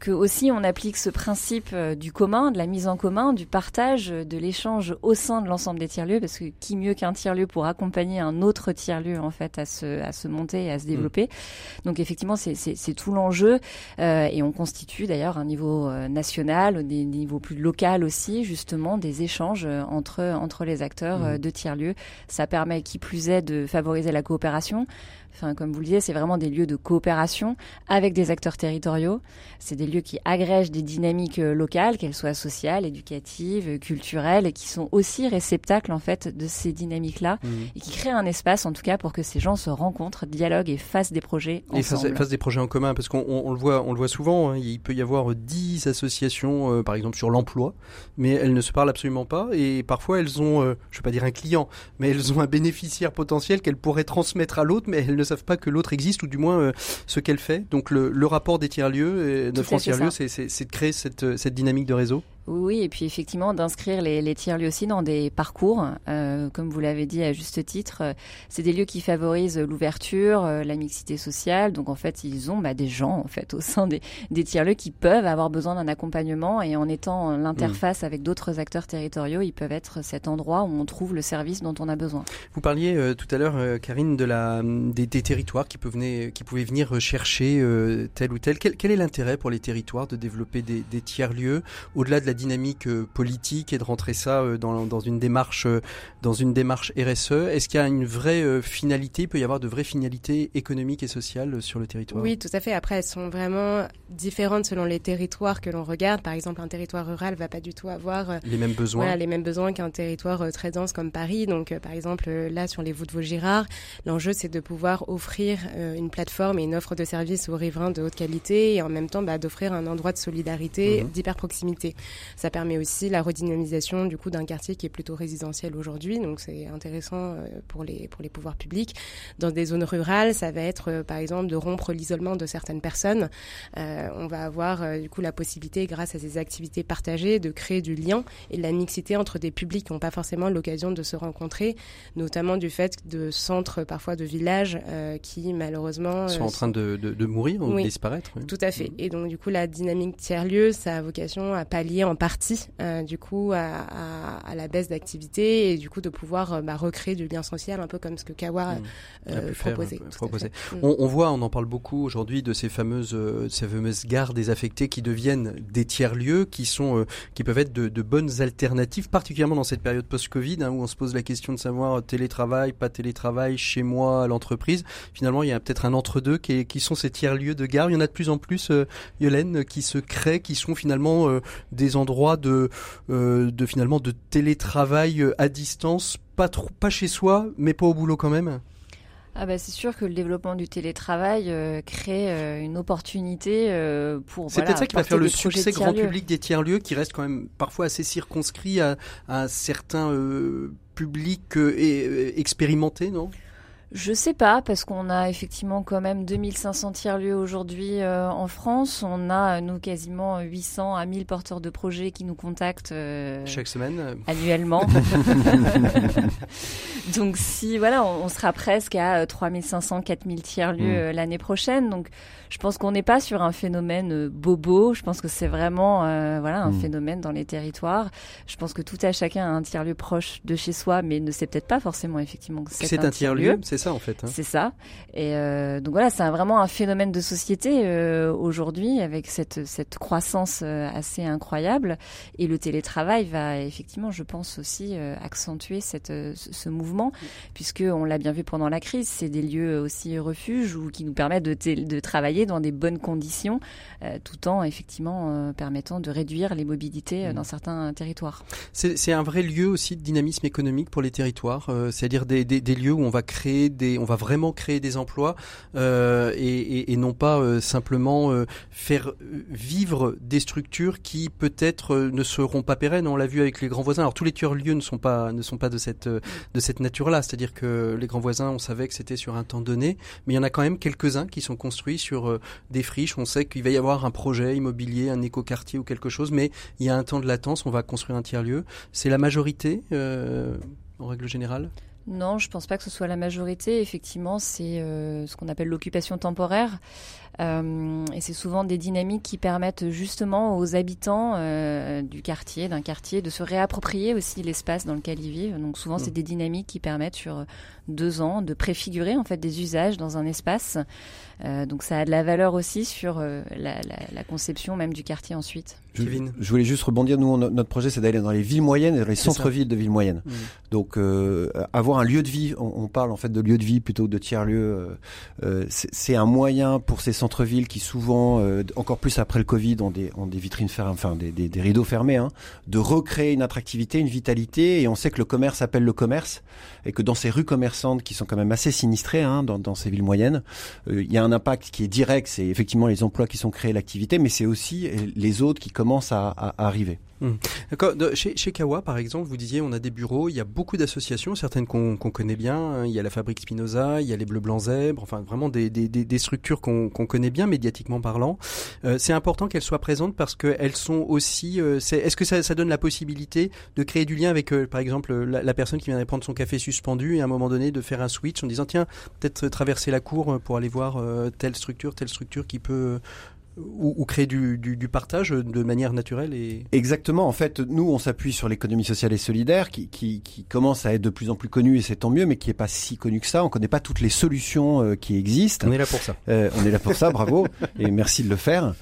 que aussi on applique ce principe du commun, de la mise en commun, du partage, de l'échange au sein de l'ensemble des tiers-lieux, parce que qui mieux qu'un tiers-lieu pour accompagner un autre tiers-lieu en fait à se, à se monter et à se mm. développer. Donc effectivement, c'est tout l'enjeu et on constitue d'ailleurs un niveau national, au niveau plus local aussi, justement, des échanges entre, entre les acteurs mm. de tiers-lieux. Ça permet, qui plus est, de favoriser la coopération. Enfin, comme vous le disiez, c'est vraiment des lieux de coopération avec des acteurs territoriaux. C'est des lieux qui agrègent des dynamiques euh, locales, qu'elles soient sociales, éducatives, culturelles, et qui sont aussi réceptacles en fait de ces dynamiques-là, mmh. et qui créent un espace, en tout cas, pour que ces gens se rencontrent, dialoguent et fassent des projets ensemble. Et fassent, des projets en commun, parce qu'on le voit, on le voit souvent. Hein. il peut y avoir dix associations, euh, par exemple sur l'emploi, mais elles ne se parlent absolument pas, et parfois elles ont, euh, je ne vais pas dire un client, mais elles ont un bénéficiaire potentiel qu'elles pourraient transmettre à l'autre, mais elles ne savent pas que l'autre existe ou du moins euh, ce qu'elle fait. Donc le, le rapport des tiers-lieux, de France Tiers-Lieux, c'est de créer cette, cette dynamique de réseau. Oui, et puis effectivement d'inscrire les, les tiers-lieux aussi dans des parcours, euh, comme vous l'avez dit à juste titre. Euh, c'est des lieux qui favorisent l'ouverture, euh, la mixité sociale. Donc en fait, ils ont bah, des gens en fait au sein des, des tiers-lieux qui peuvent avoir besoin d'un accompagnement et en étant l'interface avec d'autres acteurs territoriaux, ils peuvent être cet endroit où on trouve le service dont on a besoin. Vous parliez tout à l'heure, Karine, de la des, des, territoires qui pouvaient qui pouvaient venir chercher tel ou tel. Quel, quel est l'intérêt pour les territoires de développer des, des tiers-lieux au-delà de la dynamique euh, politique et de rentrer ça euh, dans, dans une démarche euh, dans une démarche RSE. Est-ce qu'il y a une vraie finalité Il peut y avoir de vraies finalités économiques et sociales sur le territoire? Oui, tout à fait. Après, elles sont vraiment différentes selon les territoires que l'on regarde. Par exemple, un territoire rural va pas du tout avoir les mêmes besoins. Voilà, les mêmes besoins qu'un territoire très dense comme Paris. Donc, par exemple, là sur les voûtes Vaugirard, l'enjeu c'est de pouvoir offrir une plateforme et une offre de services aux riverains de haute qualité et en même temps bah, d'offrir un endroit de solidarité, mmh. d'hyper proximité. Ça permet aussi la redynamisation du coup d'un quartier qui est plutôt résidentiel aujourd'hui, donc c'est intéressant euh, pour les pour les pouvoirs publics. Dans des zones rurales, ça va être euh, par exemple de rompre l'isolement de certaines personnes. Euh, on va avoir du coup la possibilité, grâce à ces activités partagées, de créer du lien et de la mixité entre des publics qui n'ont pas forcément l'occasion de se rencontrer, notamment du fait de centres parfois de villages qui malheureusement sont en train de, de, mourir ou de disparaître. Tout à fait. Mmh. Et donc du coup la dynamique tiers lieu, ça a vocation à pallier en partie euh, du coup à, à, la baisse d'activité et du coup de pouvoir euh, bah, recréer du lien social un peu comme ce que Kawa mmh. euh, proposait. Mmh. On, on, voit, on en parle beaucoup aujourd'hui de ces fameuses ces fameuses gares désaffectées qui deviennent des tiers lieux qui sont qui peuvent être de, de, bonnes alternatives, particulièrement dans cette période post-Covid hein, où on se pose la question de savoir télétravail, pas télétravail, chez moi, à l'entreprise. Finalement, il y a peut-être un entre-deux qui, qui, sont ces tiers lieux de gare. Il y en a de plus en plus, Yolène, qui se créent, qui sont finalement des endroits de euh, de, finalement de télétravail euh, à distance, pas trop, pas chez soi, mais pas au boulot quand même? Ah bah c'est sûr que le développement du télétravail euh, crée une opportunité pour. C'est peut-être ça qui va faire le succès grand public des tiers lieux, qui reste quand même parfois assez circonscrit à, à certains publics expérimentés, non? Je sais pas, parce qu'on a effectivement quand même 2500 tiers-lieux aujourd'hui euh, en France. On a, nous, quasiment 800 à 1000 porteurs de projets qui nous contactent euh, chaque semaine, annuellement. Donc, si, voilà, on, sera presque à 3500, 4000 tiers-lieux mm. l'année prochaine. Donc, je pense qu'on n'est pas sur un phénomène bobo. Je pense que c'est vraiment, voilà, un mm. phénomène dans les territoires. Je pense que tout à chacun a un tiers-lieu proche de chez soi, mais ne sait peut-être pas forcément effectivement que c'est un, tiers-lieu ça en fait. Hein. C'est ça. Et euh, donc voilà, c'est vraiment un phénomène de société euh, aujourd'hui avec cette, cette croissance euh, assez incroyable. Et le télétravail va effectivement, je pense aussi, accentuer cette, ce mouvement, puisque on l'a bien vu pendant la crise, c'est des lieux aussi refuges ou qui nous permettent de, de travailler dans des bonnes conditions, tout en effectivement permettant de réduire les mobilités mmh. dans certains territoires. C'est un vrai lieu aussi de dynamisme économique pour les territoires, c'est-à-dire des, des, des lieux où on va créer on va vraiment créer des emplois euh, et, non pas euh, simplement euh, faire vivre des structures qui peut-être ne seront pas pérennes. On l'a vu avec les grands voisins. Alors tous les tueurs lieux ne sont pas ne sont pas de cette de cette nature-là. C'est-à-dire que les grands voisins, on savait que c'était sur un temps donné, mais il y en a quand même quelques-uns qui sont construits sur des friches. On sait qu'il va y avoir un projet immobilier, un écoquartier ou quelque chose, mais il y a un temps de latence. On va construire un tiers lieu. C'est la majorité en règle générale? Non, je pense pas que ce soit la majorité. Effectivement, c'est ce qu'on appelle l'occupation temporaire. Euh, et c'est souvent des dynamiques qui permettent justement aux habitants euh, du quartier, d'un quartier, de se réapproprier aussi l'espace dans lequel ils vivent. Donc souvent, c'est mm. des dynamiques qui permettent sur deux ans de préfigurer en fait des usages dans un espace. Euh, donc ça a de la valeur aussi sur la, la, la, conception même du quartier ensuite. Je, je voulais juste rebondir. Nous, notre projet, c'est d'aller dans les villes moyennes et dans les centres-villes de villes moyennes. Mm. Donc, avoir un lieu de vie, on, on, parle en fait de lieu de vie plutôt que de tiers-lieu. c'est un moyen pour ces centres-villes qui souvent, euh, encore plus après le Covid, ont des, vitrines fermées, enfin des, rideaux fermés, hein, de recréer une attractivité, une vitalité. Et on sait que le commerce appelle le commerce et que dans ces rues commerçantes qui sont quand même assez sinistrées hein, dans, ces villes moyennes, euh, il y a un impact qui est direct. C'est effectivement les emplois qui sont créés, l'activité, mais c'est aussi les autres qui commencent à arriver. Mmh. Chez, chez, Kawa, par exemple, vous disiez, on a des bureaux, il y a beaucoup d'associations, certaines qu'on connaît bien. Hein. Il y a la Fabrique Spinoza, il y a les Bleus Blancs Zèbres, enfin vraiment des, des, des structures qu'on connaît bien médiatiquement parlant. Euh, c'est important qu'elles soient présentes parce qu'elles sont aussi. Euh, Est-ce que ça, ça, donne la possibilité de créer du lien avec, euh, par exemple, la, la, personne qui viendrait prendre son café suspendu et à un moment donné de faire un switch en disant tiens, peut-être traverser la cour pour aller voir euh, telle structure, telle structure qui peut ou, créer du, du, du, partage de manière naturelle et exactement. En fait nous on s'appuie sur l'économie sociale et solidaire qui, qui, qui, commence à être de plus en plus connue et c'est tant mieux mais qui est pas si connue que ça. On connaît pas toutes les solutions euh, qui existent. On est là pour ça. Euh, on est là pour ça. Bravo. Et merci de le faire.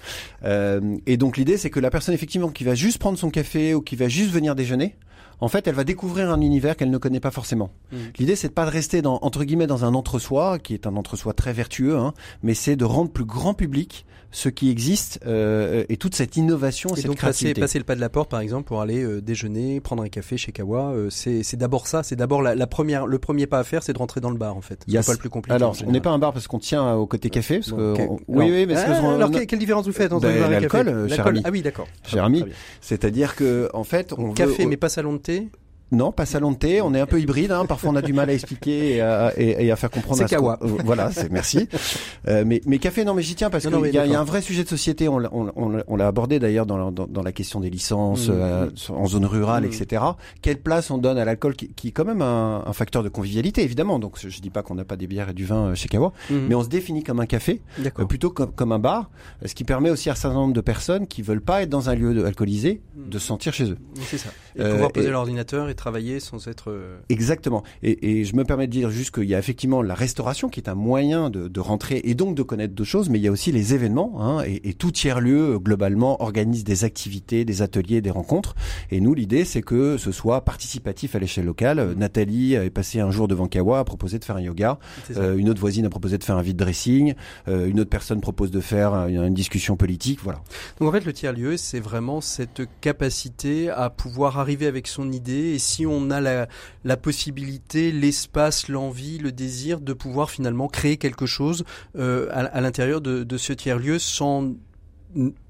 Euh, et donc l'idée c'est que la personne effectivement qui va juste prendre son café ou qui va juste venir déjeuner en fait, elle va découvrir un univers qu'elle ne connaît pas forcément. Mmh. L'idée, c'est de pas de rester dans, entre guillemets, dans un entre-soi, qui est un entre-soi très vertueux, hein, mais c'est de rendre plus grand public ce qui existe euh, et toute cette innovation, et cette donc créativité. Passer, passer le pas de la porte, par exemple, pour aller euh, déjeuner, prendre un café chez Kawa, euh, c'est d'abord ça, c'est d'abord la, la, première, le premier pas à faire, c'est de rentrer dans le bar en fait. C'est pas le plus compliqué. Alors, on n'est pas un bar parce qu'on tient au côté café, parce que oui, oui, mais ah, alors quelle différence vous faites entre ben, bar et l'alcool, cher ami. Ah oui, d'accord. Cher ami, c'est-à-dire que en fait, on café mais pas salon de thé. Non, pas salon de thé. On est un peu hybride. Hein. Parfois, on a du mal à expliquer et à, et, et à faire comprendre. C'est Kawa. Euh, voilà, c'est merci. Euh, mais, mais café, non, mais j'y tiens parce qu'il y, y, a un vrai sujet de société. On, on, on, l'a abordé d'ailleurs dans la, dans, dans, la question des licences mmh. euh, en zone rurale, mmh. etc. Quelle place on donne à l'alcool, qui, qui, est quand même un, un, facteur de convivialité, évidemment. Donc, je, dis pas qu'on n'a pas des bières et du vin chez Kawa, mmh. mais on se définit comme un café, euh, plutôt comme, comme un bar, ce qui permet aussi à un certain nombre de personnes qui veulent pas être dans un lieu alcoolisé de se sentir chez eux. C'est ça. Et pouvoir poser l'ordinateur et travailler sans être euh, Exactement. Et, et, je me permets de dire juste qu'il y a effectivement la restauration qui est un moyen de, de rentrer et donc de connaître d'autres choses, mais il y a aussi les événements. Hein, et, et, tout tiers-lieu, globalement, organise des activités, des ateliers, des rencontres. Et nous, l'idée, c'est que ce soit participatif à l'échelle locale. Mmh. Nathalie est passée un jour devant Kawa, a proposé de faire un yoga. Euh, une autre voisine a proposé de faire un vide dressing. Euh, une autre personne propose de faire une, une discussion politique. Voilà. Donc en fait, le tiers-lieu, c'est vraiment cette capacité à pouvoir arriver avec son idée. Et si on a la, possibilité, l'espace, l'envie, le désir de pouvoir finalement créer quelque chose euh, à, l'intérieur de, de ce tiers-lieu sans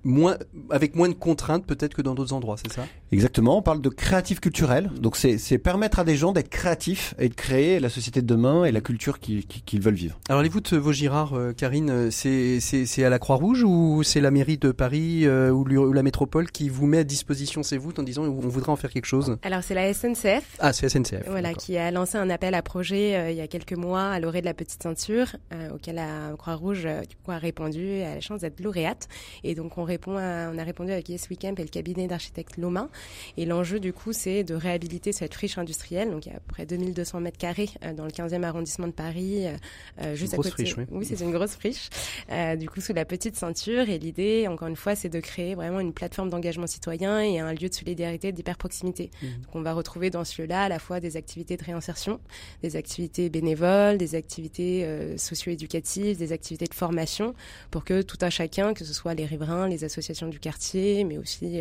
moins, avec moins de contraintes peut-être que dans d'autres endroits, c'est ça? Exactement, on parle de créatif culturel. Donc c'est permettre à des gens d'être créatifs et de créer la société de demain et la culture qu'ils veulent vivre. Alors les voûtes Vaugirard, euh, Karine, euh, c'est à la Croix-Rouge ou c'est la mairie de Paris euh, ou, la métropole qui vous met à disposition ces voûtes en disant on voudrait en faire quelque chose? Alors c'est la SNCF. Ah c'est SNCF. Voilà, qui a lancé un appel à projet il y a quelques mois à l'orée de la Petite Ceinture, auquel la Croix-Rouge du coup a répondu et a la chance d'être lauréate. Et donc on répond on a répondu avec Yes Weekend et le cabinet d'architecte Lomain. Et l'enjeu, du coup, c'est de réhabiliter cette friche industrielle. Donc, il y a à peu près 2200 mètres carrés euh, dans le 15e arrondissement de Paris, euh, euh, juste à côté. Friche, oui, oui c'est une grosse friche. Euh, du coup, sous la petite ceinture. Et l'idée, encore une fois, c'est de créer vraiment une plateforme d'engagement citoyen et un lieu de solidarité, d'hyper-proximité. Mmh. Donc, on va retrouver dans ce lieu-là à la fois des activités de réinsertion, des activités bénévoles, des activités euh, socio-éducatives, des activités de formation, pour que tout un chacun, que ce soit les riverains, les associations du quartier, mais aussi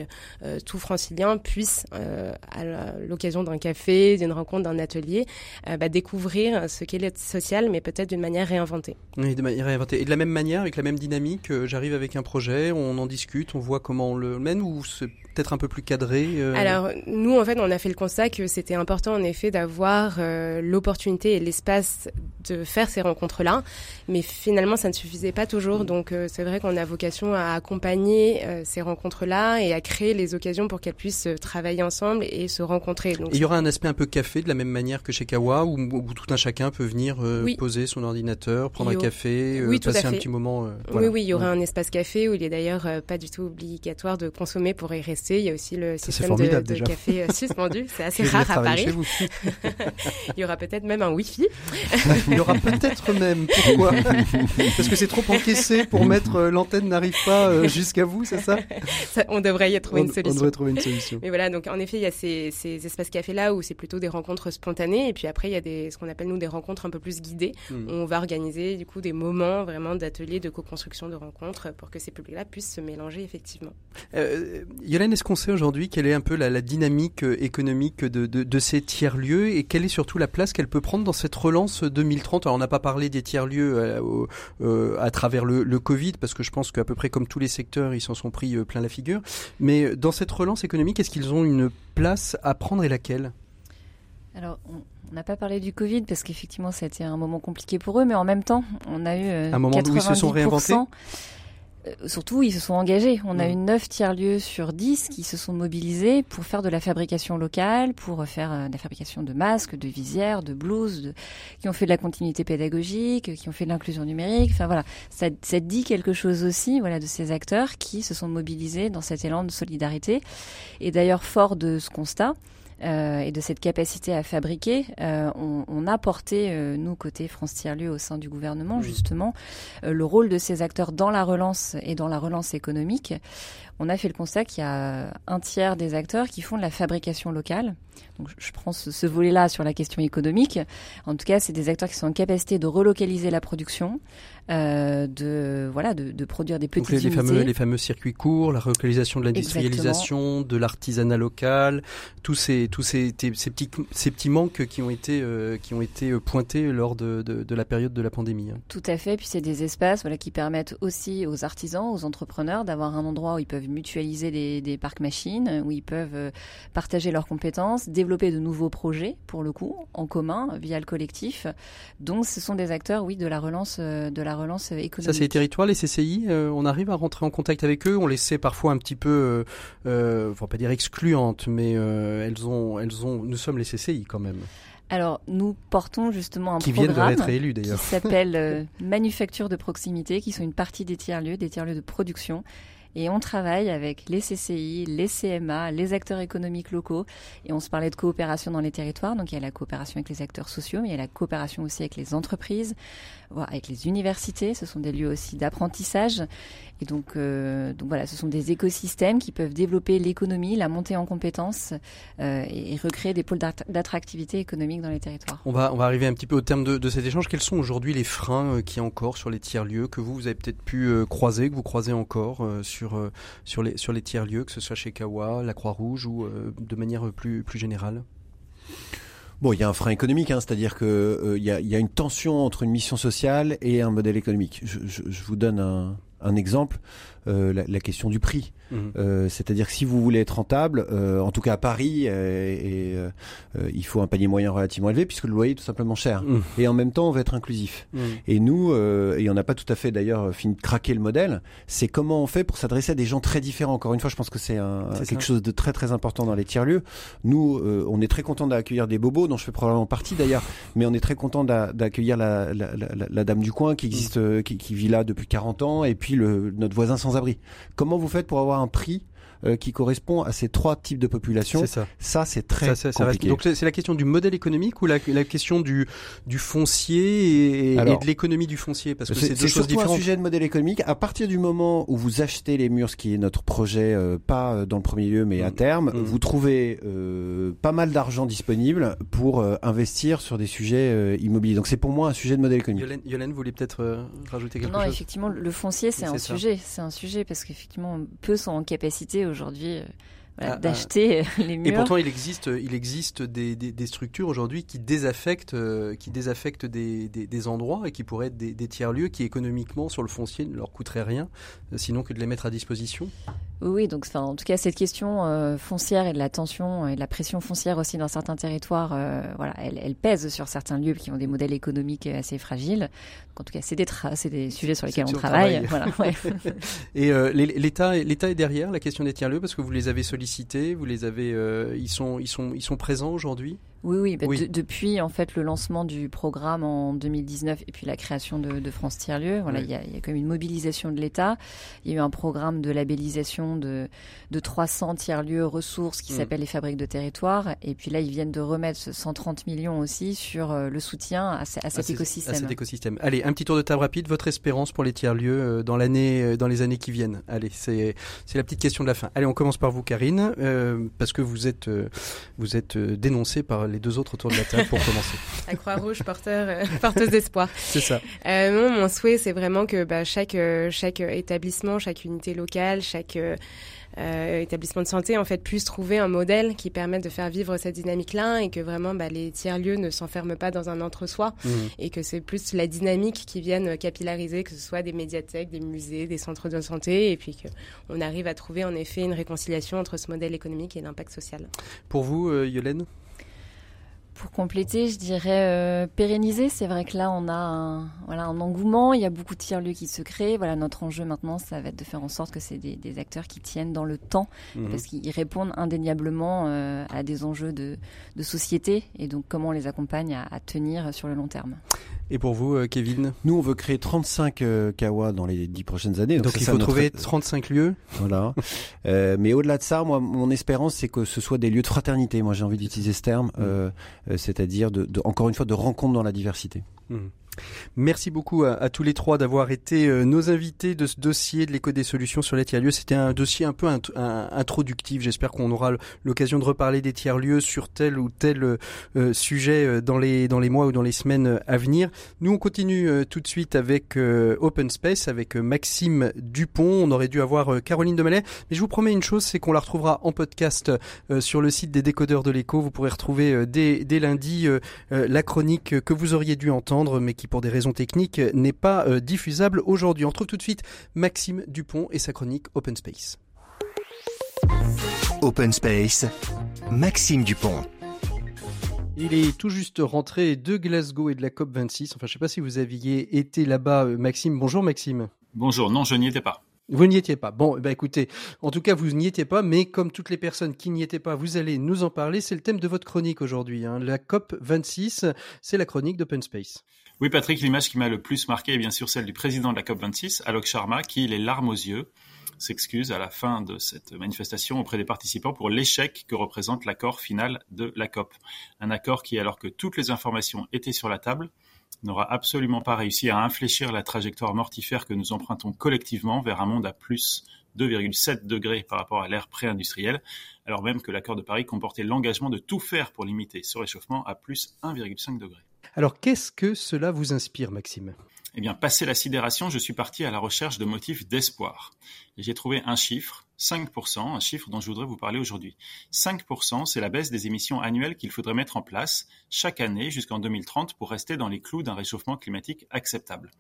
tout francilien puisse, euh, à l'occasion d'un café, d'une rencontre, d'un atelier, euh, bah, découvrir ce qu'est l'aide sociale, mais peut-être d'une manière réinventée. Oui, de manière réinventée. Et de la même manière, avec la même dynamique, j'arrive avec un projet, on en discute, on voit comment on le mène, ou c'est peut-être un peu plus cadré Alors, nous, en fait, on a fait le constat que c'était important, en effet, d'avoir l'opportunité et l'espace de faire ces rencontres-là, mais finalement, ça ne suffisait pas toujours. Donc, c'est vrai qu'on a vocation à accompagner accompagner ces rencontres-là et à créer les occasions pour qu'elles puissent travailler ensemble et se rencontrer. Donc, il y aura un aspect un peu café de la même manière que chez Kawa où, tout un chacun peut venir poser son ordinateur, prendre un café, passer un petit moment. Oui, oui, il y aura un espace café où il est d'ailleurs pas du tout obligatoire de consommer pour y rester. Il y a aussi le système de, de café suspendu. C'est assez rare à Paris. il y aura peut-être même un Wi-Fi. il y aura peut-être même. Pourquoi Parce que c'est trop encaissé pour mettre euh, l'antenne n'arrive pas euh, jusqu'à vous, c'est ça, On devrait y trouver une solution. On devrait trouver une solution. Mais voilà, donc en effet, il y a ces, ces espaces cafés là où c'est plutôt des rencontres spontanées, et puis après il y a des ce qu'on appelle nous des rencontres un peu plus guidées. Où on va organiser du coup des moments vraiment d'ateliers de co-construction de rencontres pour que ces publics-là puissent se mélanger effectivement. Euh, Yolène, est-ce qu'on sait aujourd'hui quelle est un peu la, la dynamique euh, économique de, de, de ces tiers lieux et quelle est surtout la place qu'elle peut prendre dans cette relance 2030 Alors on n'a pas parlé des tiers lieux euh, euh, à travers le, le, Covid parce que je pense qu'à peu près comme tous les secteurs ils s'en sont pris plein la figure. Mais dans cette relance économique, est-ce qu'ils ont une place à prendre et laquelle alors, on n'a pas parlé du Covid parce qu'effectivement, ça a été un moment compliqué pour eux, mais en même temps, on a eu un moment où ils se sont réinventés. Euh, surtout, ils se sont engagés. On a eu 9 tiers-lieux sur 10 qui se sont mobilisés pour faire de la fabrication locale, pour faire euh, de la fabrication de masques, de visières, de blouses, qui ont fait de la continuité pédagogique, qui ont fait de l'inclusion numérique. Enfin voilà, ça, ça dit quelque chose aussi voilà, de ces acteurs qui se sont mobilisés dans cet élan de solidarité. Et d'ailleurs, fort de ce constat, euh, et de cette capacité à fabriquer, euh, on, on, a porté, euh, nous, côté France Tiers-Lieu, au sein du gouvernement, justement, euh, le rôle de ces acteurs dans la relance et dans la relance économique. On a fait le constat qu'il y a un tiers des acteurs qui font de la fabrication locale. Donc, je prends ce, ce volet-là sur la question économique. En tout cas, c'est des acteurs qui sont en capacité de relocaliser la production, euh, de voilà de, de, produire des petites Donc les, fameux les fameux circuits courts, la relocalisation de l'industrialisation, de l'artisanat local, tous ces tous ces, ces, petits ces petits manques qui ont été euh, qui ont été euh, pointés lors de, de, de, la période de la pandémie. Hein. Tout à fait. Puis c'est des espaces voilà qui permettent aussi aux artisans, aux entrepreneurs d'avoir un endroit où ils peuvent mutualiser des, des parcs machines, où ils peuvent partager leurs compétences, développer de nouveaux projets pour le coup en commun via le collectif. Donc ce sont des acteurs oui de la relance de la relance économique. Ça, c'est les territoires, les CCI. Euh, on arrive à rentrer en contact avec eux. On les sait parfois un petit peu, euh, euh faut pas dire excluantes, mais euh, elles ont, elles ont. Nous sommes les CCI quand même. Alors, nous portons justement un qui programme qui s'appelle Manufacture de proximité, qui sont une partie des tiers-lieux, des tiers-lieux de production. Et on travaille avec les CCI, les CMA, les acteurs économiques locaux. Et on se parlait de coopération dans les territoires. Donc il y a la coopération avec les acteurs sociaux, mais il y a la coopération aussi avec les entreprises, avec les universités. Ce sont des lieux aussi d'apprentissage. Et donc, euh, donc voilà, ce sont des écosystèmes qui peuvent développer l'économie, la montée en compétences euh, et, recréer des pôles d'attractivité économique dans les territoires. On va, arriver un petit peu au terme de, cet échange. Quels sont aujourd'hui les freins euh, qui encore sur les tiers-lieux que vous, vous avez peut-être pu croiser, que vous croisez encore sur, les, tiers-lieux, que ce soit chez Kawa, la Croix-Rouge ou de manière plus générale? Bon, il y a un frein économique, hein, c'est-à-dire que il y, a, une tension entre une mission sociale et un modèle économique. Je vous donne un, un exemple, euh, la, la, question du prix. Mhm. Euh, C'est-à-dire que si vous voulez être rentable, euh, en tout cas à Paris, euh, et, euh, il faut un panier moyen relativement élevé puisque le loyer est tout simplement cher. Mhm. Et en même temps, on veut être inclusif. Mhm. Et nous, et on n'a pas tout à fait d'ailleurs fini de craquer le modèle, c'est comment on fait pour s'adresser à des gens très différents. Encore une fois, je pense que c'est quelque chose de très très important dans les tiers-lieux. Nous, on est très content d'accueillir des bobos, dont je fais probablement partie d'ailleurs, mais on est très content d'accueillir la, la, la, la, dame du coin qui existe, qui, qui, vit là depuis 40 ans, et puis le, notre voisin sans Comment vous faites pour avoir un prix euh, qui correspond à ces trois types de populations. Ça, ça c'est très ça, ça, compliqué. Donc c'est la question du modèle économique ou la, la question du, du foncier et, et de l'économie du foncier? Parce que c'est deux choses différentes. un sujet de modèle économique. À partir du moment où vous achetez les murs, ce qui est notre projet, euh, pas euh, dans le premier lieu mais à mm. terme, mm. vous trouvez euh, pas mal d'argent disponible pour investir sur des sujets immobiliers. Donc c'est pour moi un sujet de modèle économique. Yolène, Yolène vous voulez peut-être rajouter quelque non, chose? Non, effectivement, le foncier c'est un sujet, c'est un sujet parce qu'effectivement peu sont en capacité aujourd'hui, euh, ah, ah. d'acheter les murs. Et pourtant, il existe, il existe des, des, structures aujourd'hui qui désaffectent, qui désaffectent des, des, endroits et qui pourraient être des, tiers-lieux qui économiquement sur le foncier ne leur coûteraient rien, sinon que de les mettre à disposition. Oui, donc en tout cas cette question euh, foncière et de la tension et de la pression foncière aussi dans certains territoires, euh, voilà, elle, elle, pèse sur certains lieux qui ont des modèles économiques assez fragiles. Donc, en tout cas, c'est des, c'est des sujets sur lesquels on travaille. voilà, ouais. et euh, l'État, l'État est derrière la question des tiers lieux parce que vous les avez sollicités, vous les avez, ils sont, ils sont, ils sont présents aujourd'hui? Oui, oui. Bah, depuis en fait le lancement du programme en 2019 et puis la création de, France Tiers-Lieux, voilà, il y, a, y, a, quand même une mobilisation de l'État. Il y a eu un programme de labellisation de, de 300 tiers-lieux ressources qui mm. s'appelle les fabriques de territoire. Et puis là, ils viennent de remettre 130 millions aussi sur euh, le soutien à, cet écosystème. À cet écosystème. Allez, un petit tour de table rapide. Votre espérance pour les tiers-lieux euh, dans l'année, euh, dans les années qui viennent? Allez, c'est c'est la petite question de la fin. Allez, on commence par vous, Karine, parce que vous êtes vous êtes dénoncée par les deux autres autour de la table pour commencer. La Croix-Rouge, porteur, porteuse d'espoir. C'est ça. non, mon souhait, c'est vraiment que bah, chaque chaque établissement, chaque unité locale, chaque euh, établissements de santé en fait puissent trouver un modèle qui permette de faire vivre cette dynamique-là et que vraiment bah, les tiers-lieux ne s'enferment pas dans un entre-soi mmh. et que c'est plus la dynamique qui vienne capillariser, que ce soit des médiathèques, des musées, des centres de santé et puis qu'on arrive à trouver en effet une réconciliation entre ce modèle économique et l'impact social. Pour vous, euh, Yolène pour compléter, je dirais euh, pérenniser. C'est vrai que là, on a un, voilà, un engouement. Il y a beaucoup de tiers-lieux qui se créent. Voilà, notre enjeu maintenant, ça va être de faire en sorte que c'est des, des, acteurs qui tiennent dans le temps, mhm. parce qu'ils répondent indéniablement euh, à des enjeux de, de, société. Et donc, comment on les accompagne à, à tenir sur le long terme. Et pour vous, euh, Kevin? Nous, on veut créer 35 euh, kawa dans les 10 prochaines années. Donc, il faut trouver 35 lieux. Voilà. euh, mais au-delà de ça, moi, mon espérance, c'est que ce soit des lieux de fraternité. Moi, j'ai envie d'utiliser ce terme, euh, c'est-à-dire, de, de, encore une fois, de rencontre dans la diversité. Mmh. Merci beaucoup à, tous les trois d'avoir été euh, nos invités de ce dossier de l'éco des solutions sur les tiers-lieux. C'était un dossier un peu introductif. J'espère qu'on aura l'occasion de reparler des tiers-lieux sur tel ou tel euh, sujet euh, dans les, dans les mois ou dans les semaines à venir. Nous, on continue tout de suite avec Open Space, avec Maxime Dupont. On aurait dû avoir Caroline Demalais. Mais je vous promets une chose, c'est qu'on la retrouvera en podcast sur le site des décodeurs de l'écho. Vous pourrez retrouver dès, dès lundi la chronique que vous auriez dû entendre, mais qui pour des raisons techniques, n'est pas euh, diffusable aujourd'hui. On trouve tout de suite Maxime Dupont et sa chronique Open Space. Open Space, Maxime Dupont. Il est tout juste rentré de Glasgow et de la COP 26. Enfin, je ne sais pas si vous aviez été là-bas, euh, Maxime. Bonjour, Maxime. Bonjour. Non, je n'y étais pas. Vous n'y étiez pas. Bon, bah écoutez, en tout cas, vous n'y étiez pas, mais comme toutes les personnes qui n'y étaient pas, vous allez nous en parler. C'est le thème de votre chronique aujourd'hui. Hein. La COP 26, c'est la chronique d'Open Space. Oui, Patrick, l'image qui m'a le plus marqué est bien sûr celle du président de la COP26, Alok Sharma, qui, les larmes aux yeux, s'excuse à la fin de cette manifestation auprès des participants pour l'échec que représente l'accord final de la COP. Un accord qui, alors que toutes les informations étaient sur la table, n'aura absolument pas réussi à infléchir la trajectoire mortifère que nous empruntons collectivement vers un monde à plus 2,7 degrés par rapport à l'ère pré-industrielle, alors même que l'accord de Paris comportait l'engagement de tout faire pour limiter ce réchauffement à plus 1,5 degrés. Alors qu'est-ce que cela vous inspire, Maxime? Eh bien, passé la sidération, je suis parti à la recherche de motifs d'espoir. J'ai trouvé un chiffre, 5%, un chiffre dont je voudrais vous parler aujourd'hui. 5%, c'est la baisse des émissions annuelles qu'il faudrait mettre en place chaque année jusqu'en 2030 pour rester dans les clous d'un réchauffement climatique acceptable.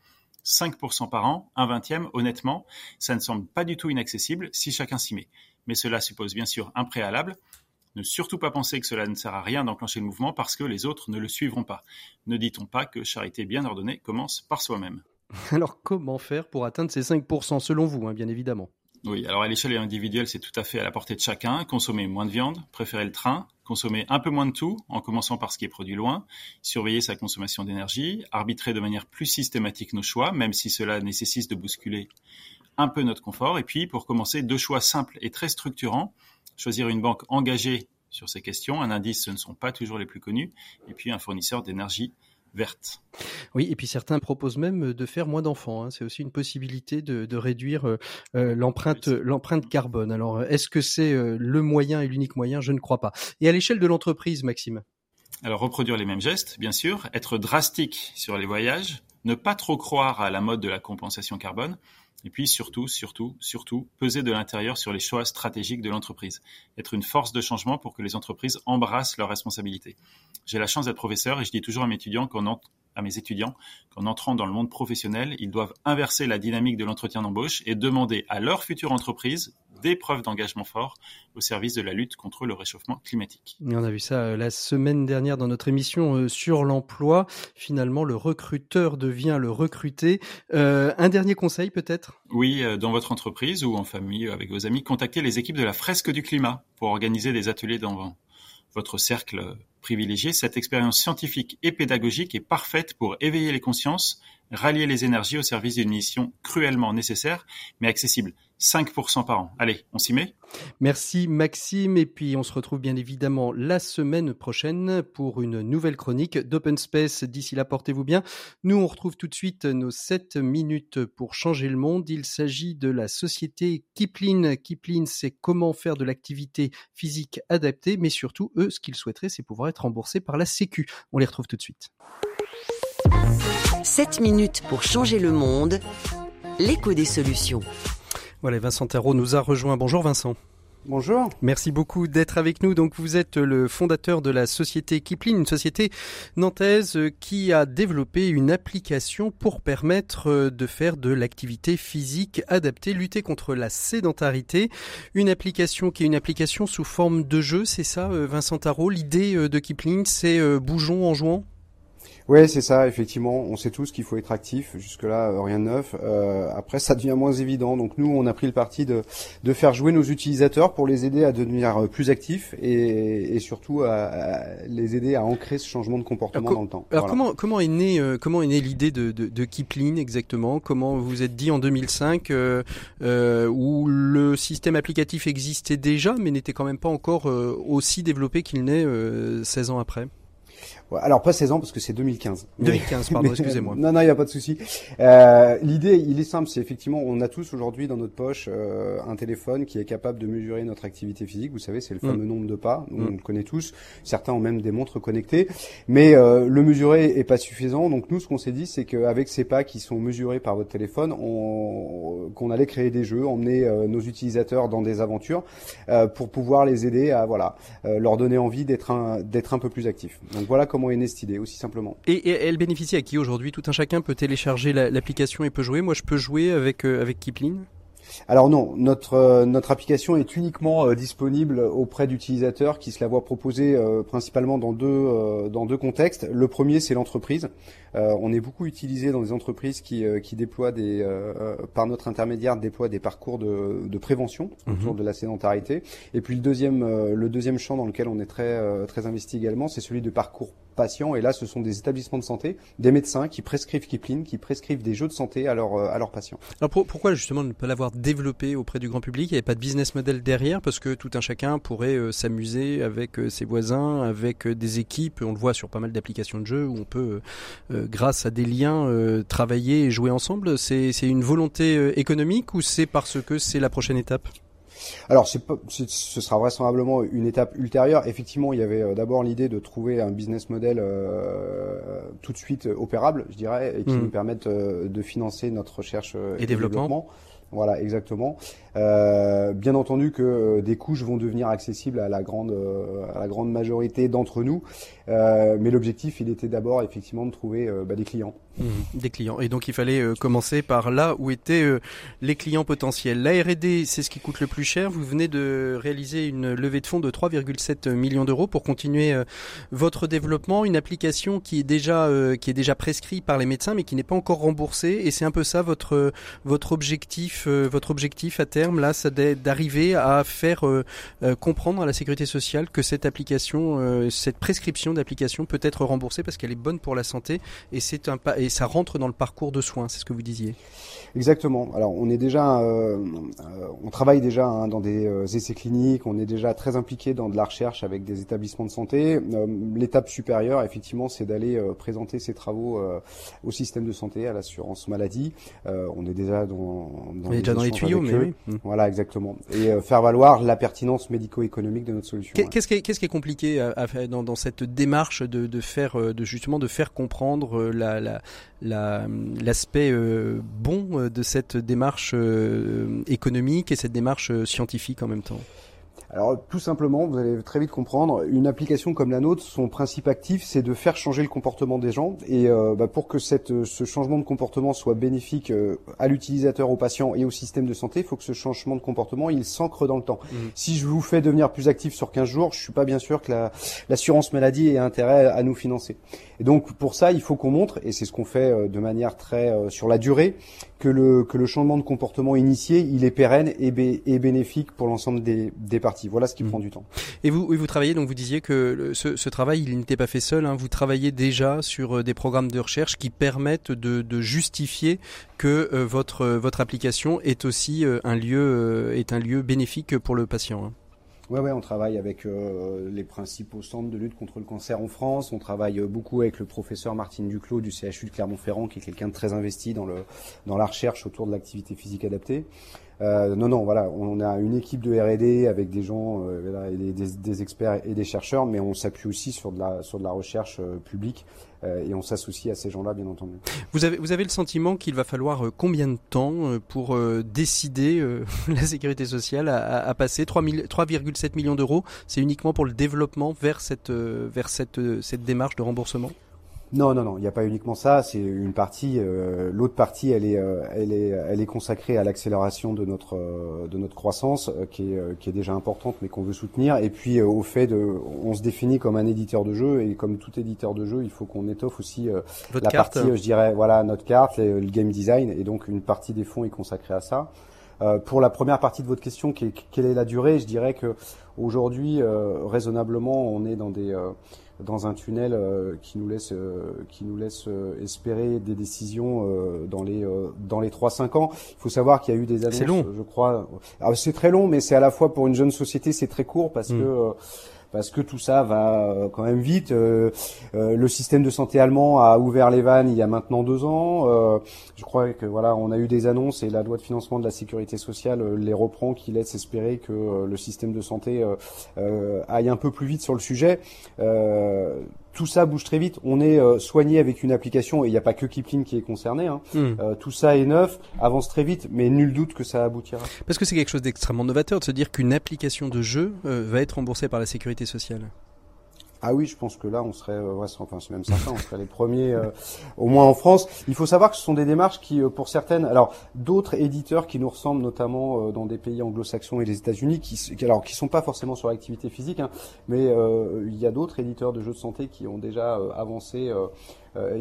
5% par an, un vingtième, honnêtement, ça ne semble pas du tout inaccessible si chacun s'y met. Mais cela suppose bien sûr un préalable, ne surtout pas penser que cela ne sert à rien d'enclencher le mouvement parce que les autres ne le suivront pas. Ne dit-on pas que charité bien ordonnée commence par soi-même? Alors comment faire pour atteindre ces 5% selon vous, hein, bien évidemment? Oui, alors à l'échelle individuelle, c'est tout à fait à la portée de chacun. Consommer moins de viande, préférer le train, consommer un peu moins de tout, en commençant par ce qui est produit loin, surveiller sa consommation d'énergie, arbitrer de manière plus systématique nos choix, même si cela nécessite de bousculer un peu notre confort. Et puis, pour commencer, deux choix simples et très structurants choisir une banque engagée sur ces questions. Un indice, ce ne sont pas toujours les plus connus. Et puis un fournisseur d'énergie verte. Oui, et puis certains proposent même de faire moins d'enfants. Hein. C'est aussi une possibilité de, réduire euh, euh, l'empreinte l'empreinte carbone. Alors, est-ce que c'est euh, le moyen et l'unique moyen? Je ne crois pas. Et à l'échelle de l'entreprise, Maxime? Alors, reproduire les mêmes gestes, bien sûr, être drastique sur les voyages, ne pas trop croire à la mode de la compensation carbone, Et puis surtout, surtout, surtout, peser de l'intérieur sur les choix stratégiques de l'entreprise. Être une force de changement pour que les entreprises embrassent leurs responsabilités. J'ai la chance d'être professeur et je dis toujours à mes étudiants qu'en à mes étudiants qu'en entrant dans le monde professionnel, ils doivent inverser la dynamique de l'entretien d'embauche et demander à leur future entreprise des preuves d'engagement fort au service de la lutte contre le réchauffement climatique. on a vu ça euh, la semaine dernière dans notre émission euh, sur l'emploi. Finalement, le recruteur devient le recruté. Euh, un dernier conseil peut-être? Oui, dans votre entreprise ou en famille avec vos amis, contactez les équipes de la fresque du climat pour organiser des ateliers dans votre cercle privilégié. Cette expérience scientifique et pédagogique est parfaite pour éveiller les consciences, rallier les énergies au service d'une mission cruellement nécessaire, mais accessible. 5% par an. Allez, on s'y met Merci Maxime, et puis on se retrouve bien évidemment la semaine prochaine pour une nouvelle chronique d'Open Space. D'ici là, portez-vous bien. Nous, on retrouve tout de suite nos 7 minutes pour changer le monde. Il s'agit de la société Kipling. Kipling, c'est comment faire de l'activité physique adaptée, mais surtout, eux, ce qu'ils souhaiteraient, c'est pouvoir être remboursés par la Sécu. On les retrouve tout de suite. 7 minutes pour changer le monde. L'écho des solutions. Voilà, Vincent Terreau nous a rejoint. Bonjour Vincent. Bonjour. Merci beaucoup d'être avec nous. Donc vous êtes le fondateur de la société Kipling, une société nantaise qui a développé une application pour permettre de faire de l'activité physique adaptée, lutter contre la sédentarité. Une application qui est une application sous forme de jeu, c'est ça Vincent Tarot? L'idée de Kipling, c'est euh, bougeons en jouant? Oui, c'est ça, effectivement. On sait tous qu'il faut être actif. Jusque-là, euh, rien de neuf. Euh, après, ça devient moins évident. Donc nous, on a pris le parti de, de faire jouer nos utilisateurs pour les aider à devenir euh, plus actifs et, et surtout à, les aider à ancrer ce changement de comportement dans le temps. Alors comment comment est né comment est née l'idée de, de, de, Kipling exactement? Comment vous êtes dit en 2005 euh, où le système applicatif existait déjà, mais n'était quand même pas encore aussi développé qu'il n'est 16 ans après? Alors pas 16 ans parce que c'est 2015. 2015, pardon, excusez-moi. non, non, il n'y a pas de souci. Euh, L'idée, il est simple, c'est effectivement, on a tous aujourd'hui dans notre poche euh, un téléphone qui est capable de mesurer notre activité physique. Vous savez, c'est le mm. fameux nombre de pas, on mm. le connaît tous. Certains ont même des montres connectées, mais euh, le mesurer est pas suffisant. Donc nous, ce qu'on s'est dit, c'est qu'avec ces pas qui sont mesurés par votre téléphone, on, qu'on allait créer des jeux, emmener euh, nos utilisateurs dans des aventures euh, pour pouvoir les aider à voilà leur donner envie d'être un d'être un peu plus actifs. Donc voilà comment est née cette idée, aussi simplement. Et, elle bénéficie à qui aujourd'hui? Tout un chacun peut télécharger l'application et peut jouer. Moi, je peux jouer avec, euh, avec Kipling? Alors non, notre euh, notre application est uniquement euh, disponible auprès d'utilisateurs qui se la voient proposer euh, principalement dans deux dans deux contextes. Le premier, c'est l'entreprise. on est beaucoup utilisé dans des entreprises qui qui déploient des par notre intermédiaire déploient des parcours de, de prévention mhm. autour de la sédentarité. Et puis le deuxième le deuxième champ dans lequel on est très très investi également, c'est celui de parcours patients. Et là, ce sont des établissements de santé, des médecins qui prescrivent Kipling, qui prescrivent des jeux de santé à leurs leurs patients. Alors pourquoi justement ne pas l'avoir développé auprès du grand public? Il n'y avait pas de business model derrière parce que tout un chacun pourrait euh, s'amuser avec euh, ses voisins, avec euh, des équipes. On le voit sur pas mal d'applications de jeux où on peut, grâce à des liens, travailler et jouer ensemble. C'est une volonté économique ou c'est parce que c'est la prochaine étape? Alors, c'est ce sera vraisemblablement une étape ultérieure. Effectivement, il y avait d'abord l'idée de trouver un business model tout de suite opérable, je dirais, et qui mmh. nous permette de financer notre recherche et, développement. Voilà, exactement. Euh, bien entendu que euh, des couches vont devenir accessibles à la grande, euh, à la grande majorité d'entre nous, mais l'objectif, il était d'abord effectivement de trouver bah, des clients. Mmh, des clients. Et donc il fallait commencer par là où étaient les clients potentiels. La R&D, c'est ce qui coûte le plus cher. Vous venez de réaliser une levée de fonds de 3,7 millions d'euros pour continuer votre développement, une application qui est déjà qui est déjà prescrite par les médecins, mais qui n'est pas encore remboursée. Et c'est un peu ça votre votre objectif, votre objectif à terme là, c'est d'arriver à faire euh, euh, comprendre à la sécurité sociale que cette application, euh, cette prescription d'application peut être remboursée parce qu'elle est bonne pour la santé et c'est un et ça rentre dans le parcours de soins. C'est ce que vous disiez. Exactement. Alors on est déjà, on travaille déjà hein, dans des essais cliniques, on est déjà très impliqué dans de la recherche avec des établissements de santé. L'étape supérieure, effectivement, c'est d'aller présenter ces travaux au système de santé, à l'assurance maladie. on est déjà dans, dans, déjà dans les tuyaux, mais oui. Mm. Voilà, exactement. Et faire valoir la pertinence médico-économique de notre solution. Qu'est-ce qui, est, qu'est-ce qui est compliqué à, à dans, dans, cette démarche de, de, faire, de justement de faire comprendre la, la, l'aspect bon de cette démarche économique et cette démarche scientifique en même temps alors tout simplement, vous allez très vite comprendre, une application comme la nôtre, son principe actif, c'est de faire changer le comportement des gens. Et euh, bah, pour que cette, ce changement de comportement soit bénéfique euh, à l'utilisateur, au patient et au système de santé, il faut que ce changement de comportement, il s'ancre dans le temps. Mmh. Si je vous fais devenir plus actif sur 15 jours, je suis pas bien sûr que l'assurance maladie ait intérêt à nous financer. Et donc pour ça, il faut qu'on montre, et c'est ce qu'on fait euh, de manière très sur la durée, que le, que le changement de comportement initié, il est pérenne et, et bénéfique pour l'ensemble des, des parties. Voilà ce qui mmh. prend du temps. Et vous, vous travaillez, donc vous disiez que ce, ce travail, il n'était pas fait seul. Hein. Vous travaillez déjà sur euh, des programmes de recherche qui permettent de, de justifier que euh, votre, votre application est aussi euh, un lieu, est un lieu bénéfique pour le patient. Hein. Ouais, ouais, on travaille avec euh, les principaux centres de lutte contre le cancer en France. On travaille euh, beaucoup avec le professeur Martine Duclos du CHU de Clermont-Ferrand, qui est quelqu'un de très investi dans le dans la recherche autour de l'activité physique adaptée. Euh, non, non, voilà, on a une équipe de R&D avec des gens, euh, des, des, experts et des chercheurs, mais on s'appuie aussi sur de la sur de la recherche euh, publique et on s'associe à ces gens-là, bien entendu. Vous avez vous avez le sentiment qu'il va falloir combien de temps pour décider la sécurité sociale à, à passer? 3,7 millions d'euros C'est uniquement pour le développement vers cette vers cette cette démarche de remboursement? Non, non, non, il n'y a pas uniquement ça. C'est une partie. Euh, l'autre partie, elle est, euh, elle est, elle est consacrée à l'accélération de notre, euh, de notre croissance, qui est, qui est déjà importante, mais qu'on veut soutenir. Et puis au fait de, on se définit comme un éditeur de jeu, et comme tout éditeur de jeu, il faut qu'on étoffe aussi la partie, je dirais, voilà, notre carte, le, game design, et donc une partie des fonds est consacrée à ça. pour la première partie de votre question, quelle est la durée Je dirais que aujourd'hui, raisonnablement, on est dans des dans un tunnel euh, qui nous laisse euh, qui nous laisse euh, espérer des décisions dans les dans les trois cinq ans. Il faut savoir qu'il y a eu des annonces, je crois. c'est très long, mais c'est à la fois pour une jeune société, c'est très court parce mm. que parce que tout ça va euh, quand même vite. Euh, euh, le système de santé allemand a ouvert les vannes il y a maintenant deux ans. je crois que voilà, on a eu des annonces et la loi de financement de la sécurité sociale les reprend, qui laisse espérer que le système de santé aille un peu plus vite sur le sujet tout ça bouge très vite. On est euh, soigné avec une application et il n'y a pas que Kipling qui est concerné. Hein. Hmm. Euh, tout ça est neuf, avance très vite, mais nul doute que ça aboutira. Parce que c'est quelque chose d'extrêmement novateur de se dire qu'une application de jeu euh, va être remboursée par la sécurité sociale. Ah oui, je pense que là, on serait, euh, enfin, c'est même certain, on serait les premiers, euh, au moins en France. Il faut savoir que ce sont des démarches qui, euh, pour certaines, alors d'autres éditeurs qui nous ressemblent, notamment dans des pays anglo-saxons et les États-Unis, qui, alors qui sont pas forcément sur l'activité physique, hein, mais il y a d'autres éditeurs de jeux de santé qui ont déjà avancé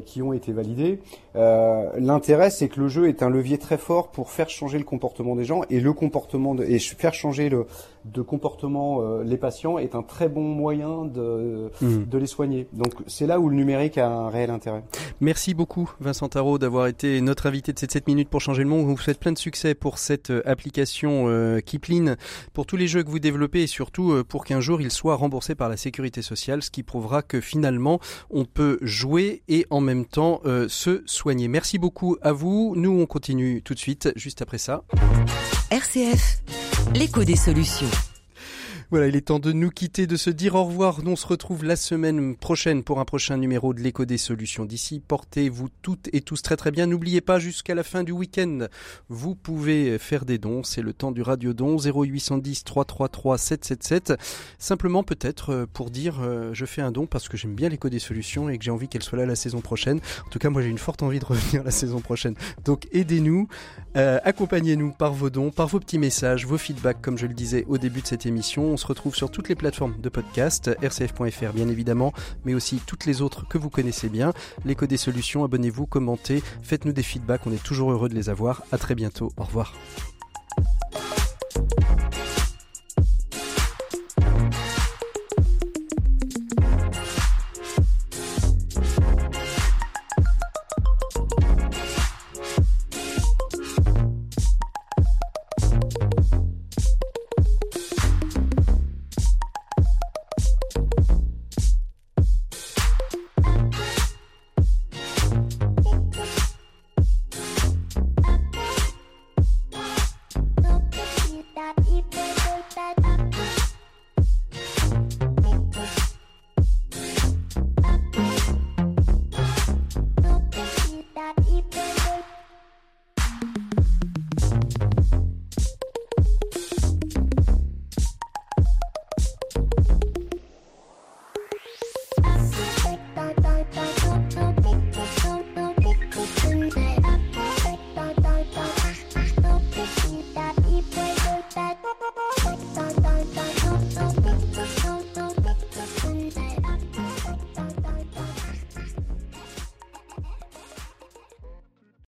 qui ont été validés. L'intérêt, c'est que le jeu est un levier très fort pour faire changer le comportement des gens et le comportement de, et faire changer le de comportement les patients est un très bon moyen de Hmm. de, les soigner. Donc c'est là où le numérique a un réel intérêt. Merci beaucoup Vincent Tarot d'avoir été notre invité de cette 7 minutes pour changer le monde. On vous souhaite plein de succès pour cette euh, application euh, Kipling, pour tous les jeux que vous développez et surtout euh, pour qu'un jour il soit remboursé par la sécurité sociale, ce qui prouvera que finalement on peut jouer et en même temps se soigner. Merci beaucoup à vous. Nous on continue tout de suite juste après ça. RCF, l'écho des solutions. Voilà, il est temps de nous quitter, de se dire au revoir. On se retrouve la semaine prochaine pour un prochain numéro de l'écho des solutions. D'ici, portez-vous toutes et tous très très bien. N'oubliez pas, jusqu'à la fin du week-end, vous pouvez faire des dons. C'est le temps du radio don 0810 333 777. Simplement peut-être euh, pour dire euh, je fais un don parce que j'aime bien l'écho des solutions et que j'ai envie qu'elle soit là la saison prochaine. En tout cas, moi j'ai une forte envie de revenir la saison prochaine. Donc aidez-nous, euh, accompagnez-nous par vos dons, par vos petits messages, vos feedbacks, comme je le disais au début de cette émission. On se retrouve sur toutes les plateformes de podcast, rcf.fr bien évidemment, mais aussi toutes les autres que vous connaissez bien. L'écho des solutions, abonnez-vous, commentez, faites-nous des feedbacks, on est toujours heureux de les avoir. À très bientôt, au revoir.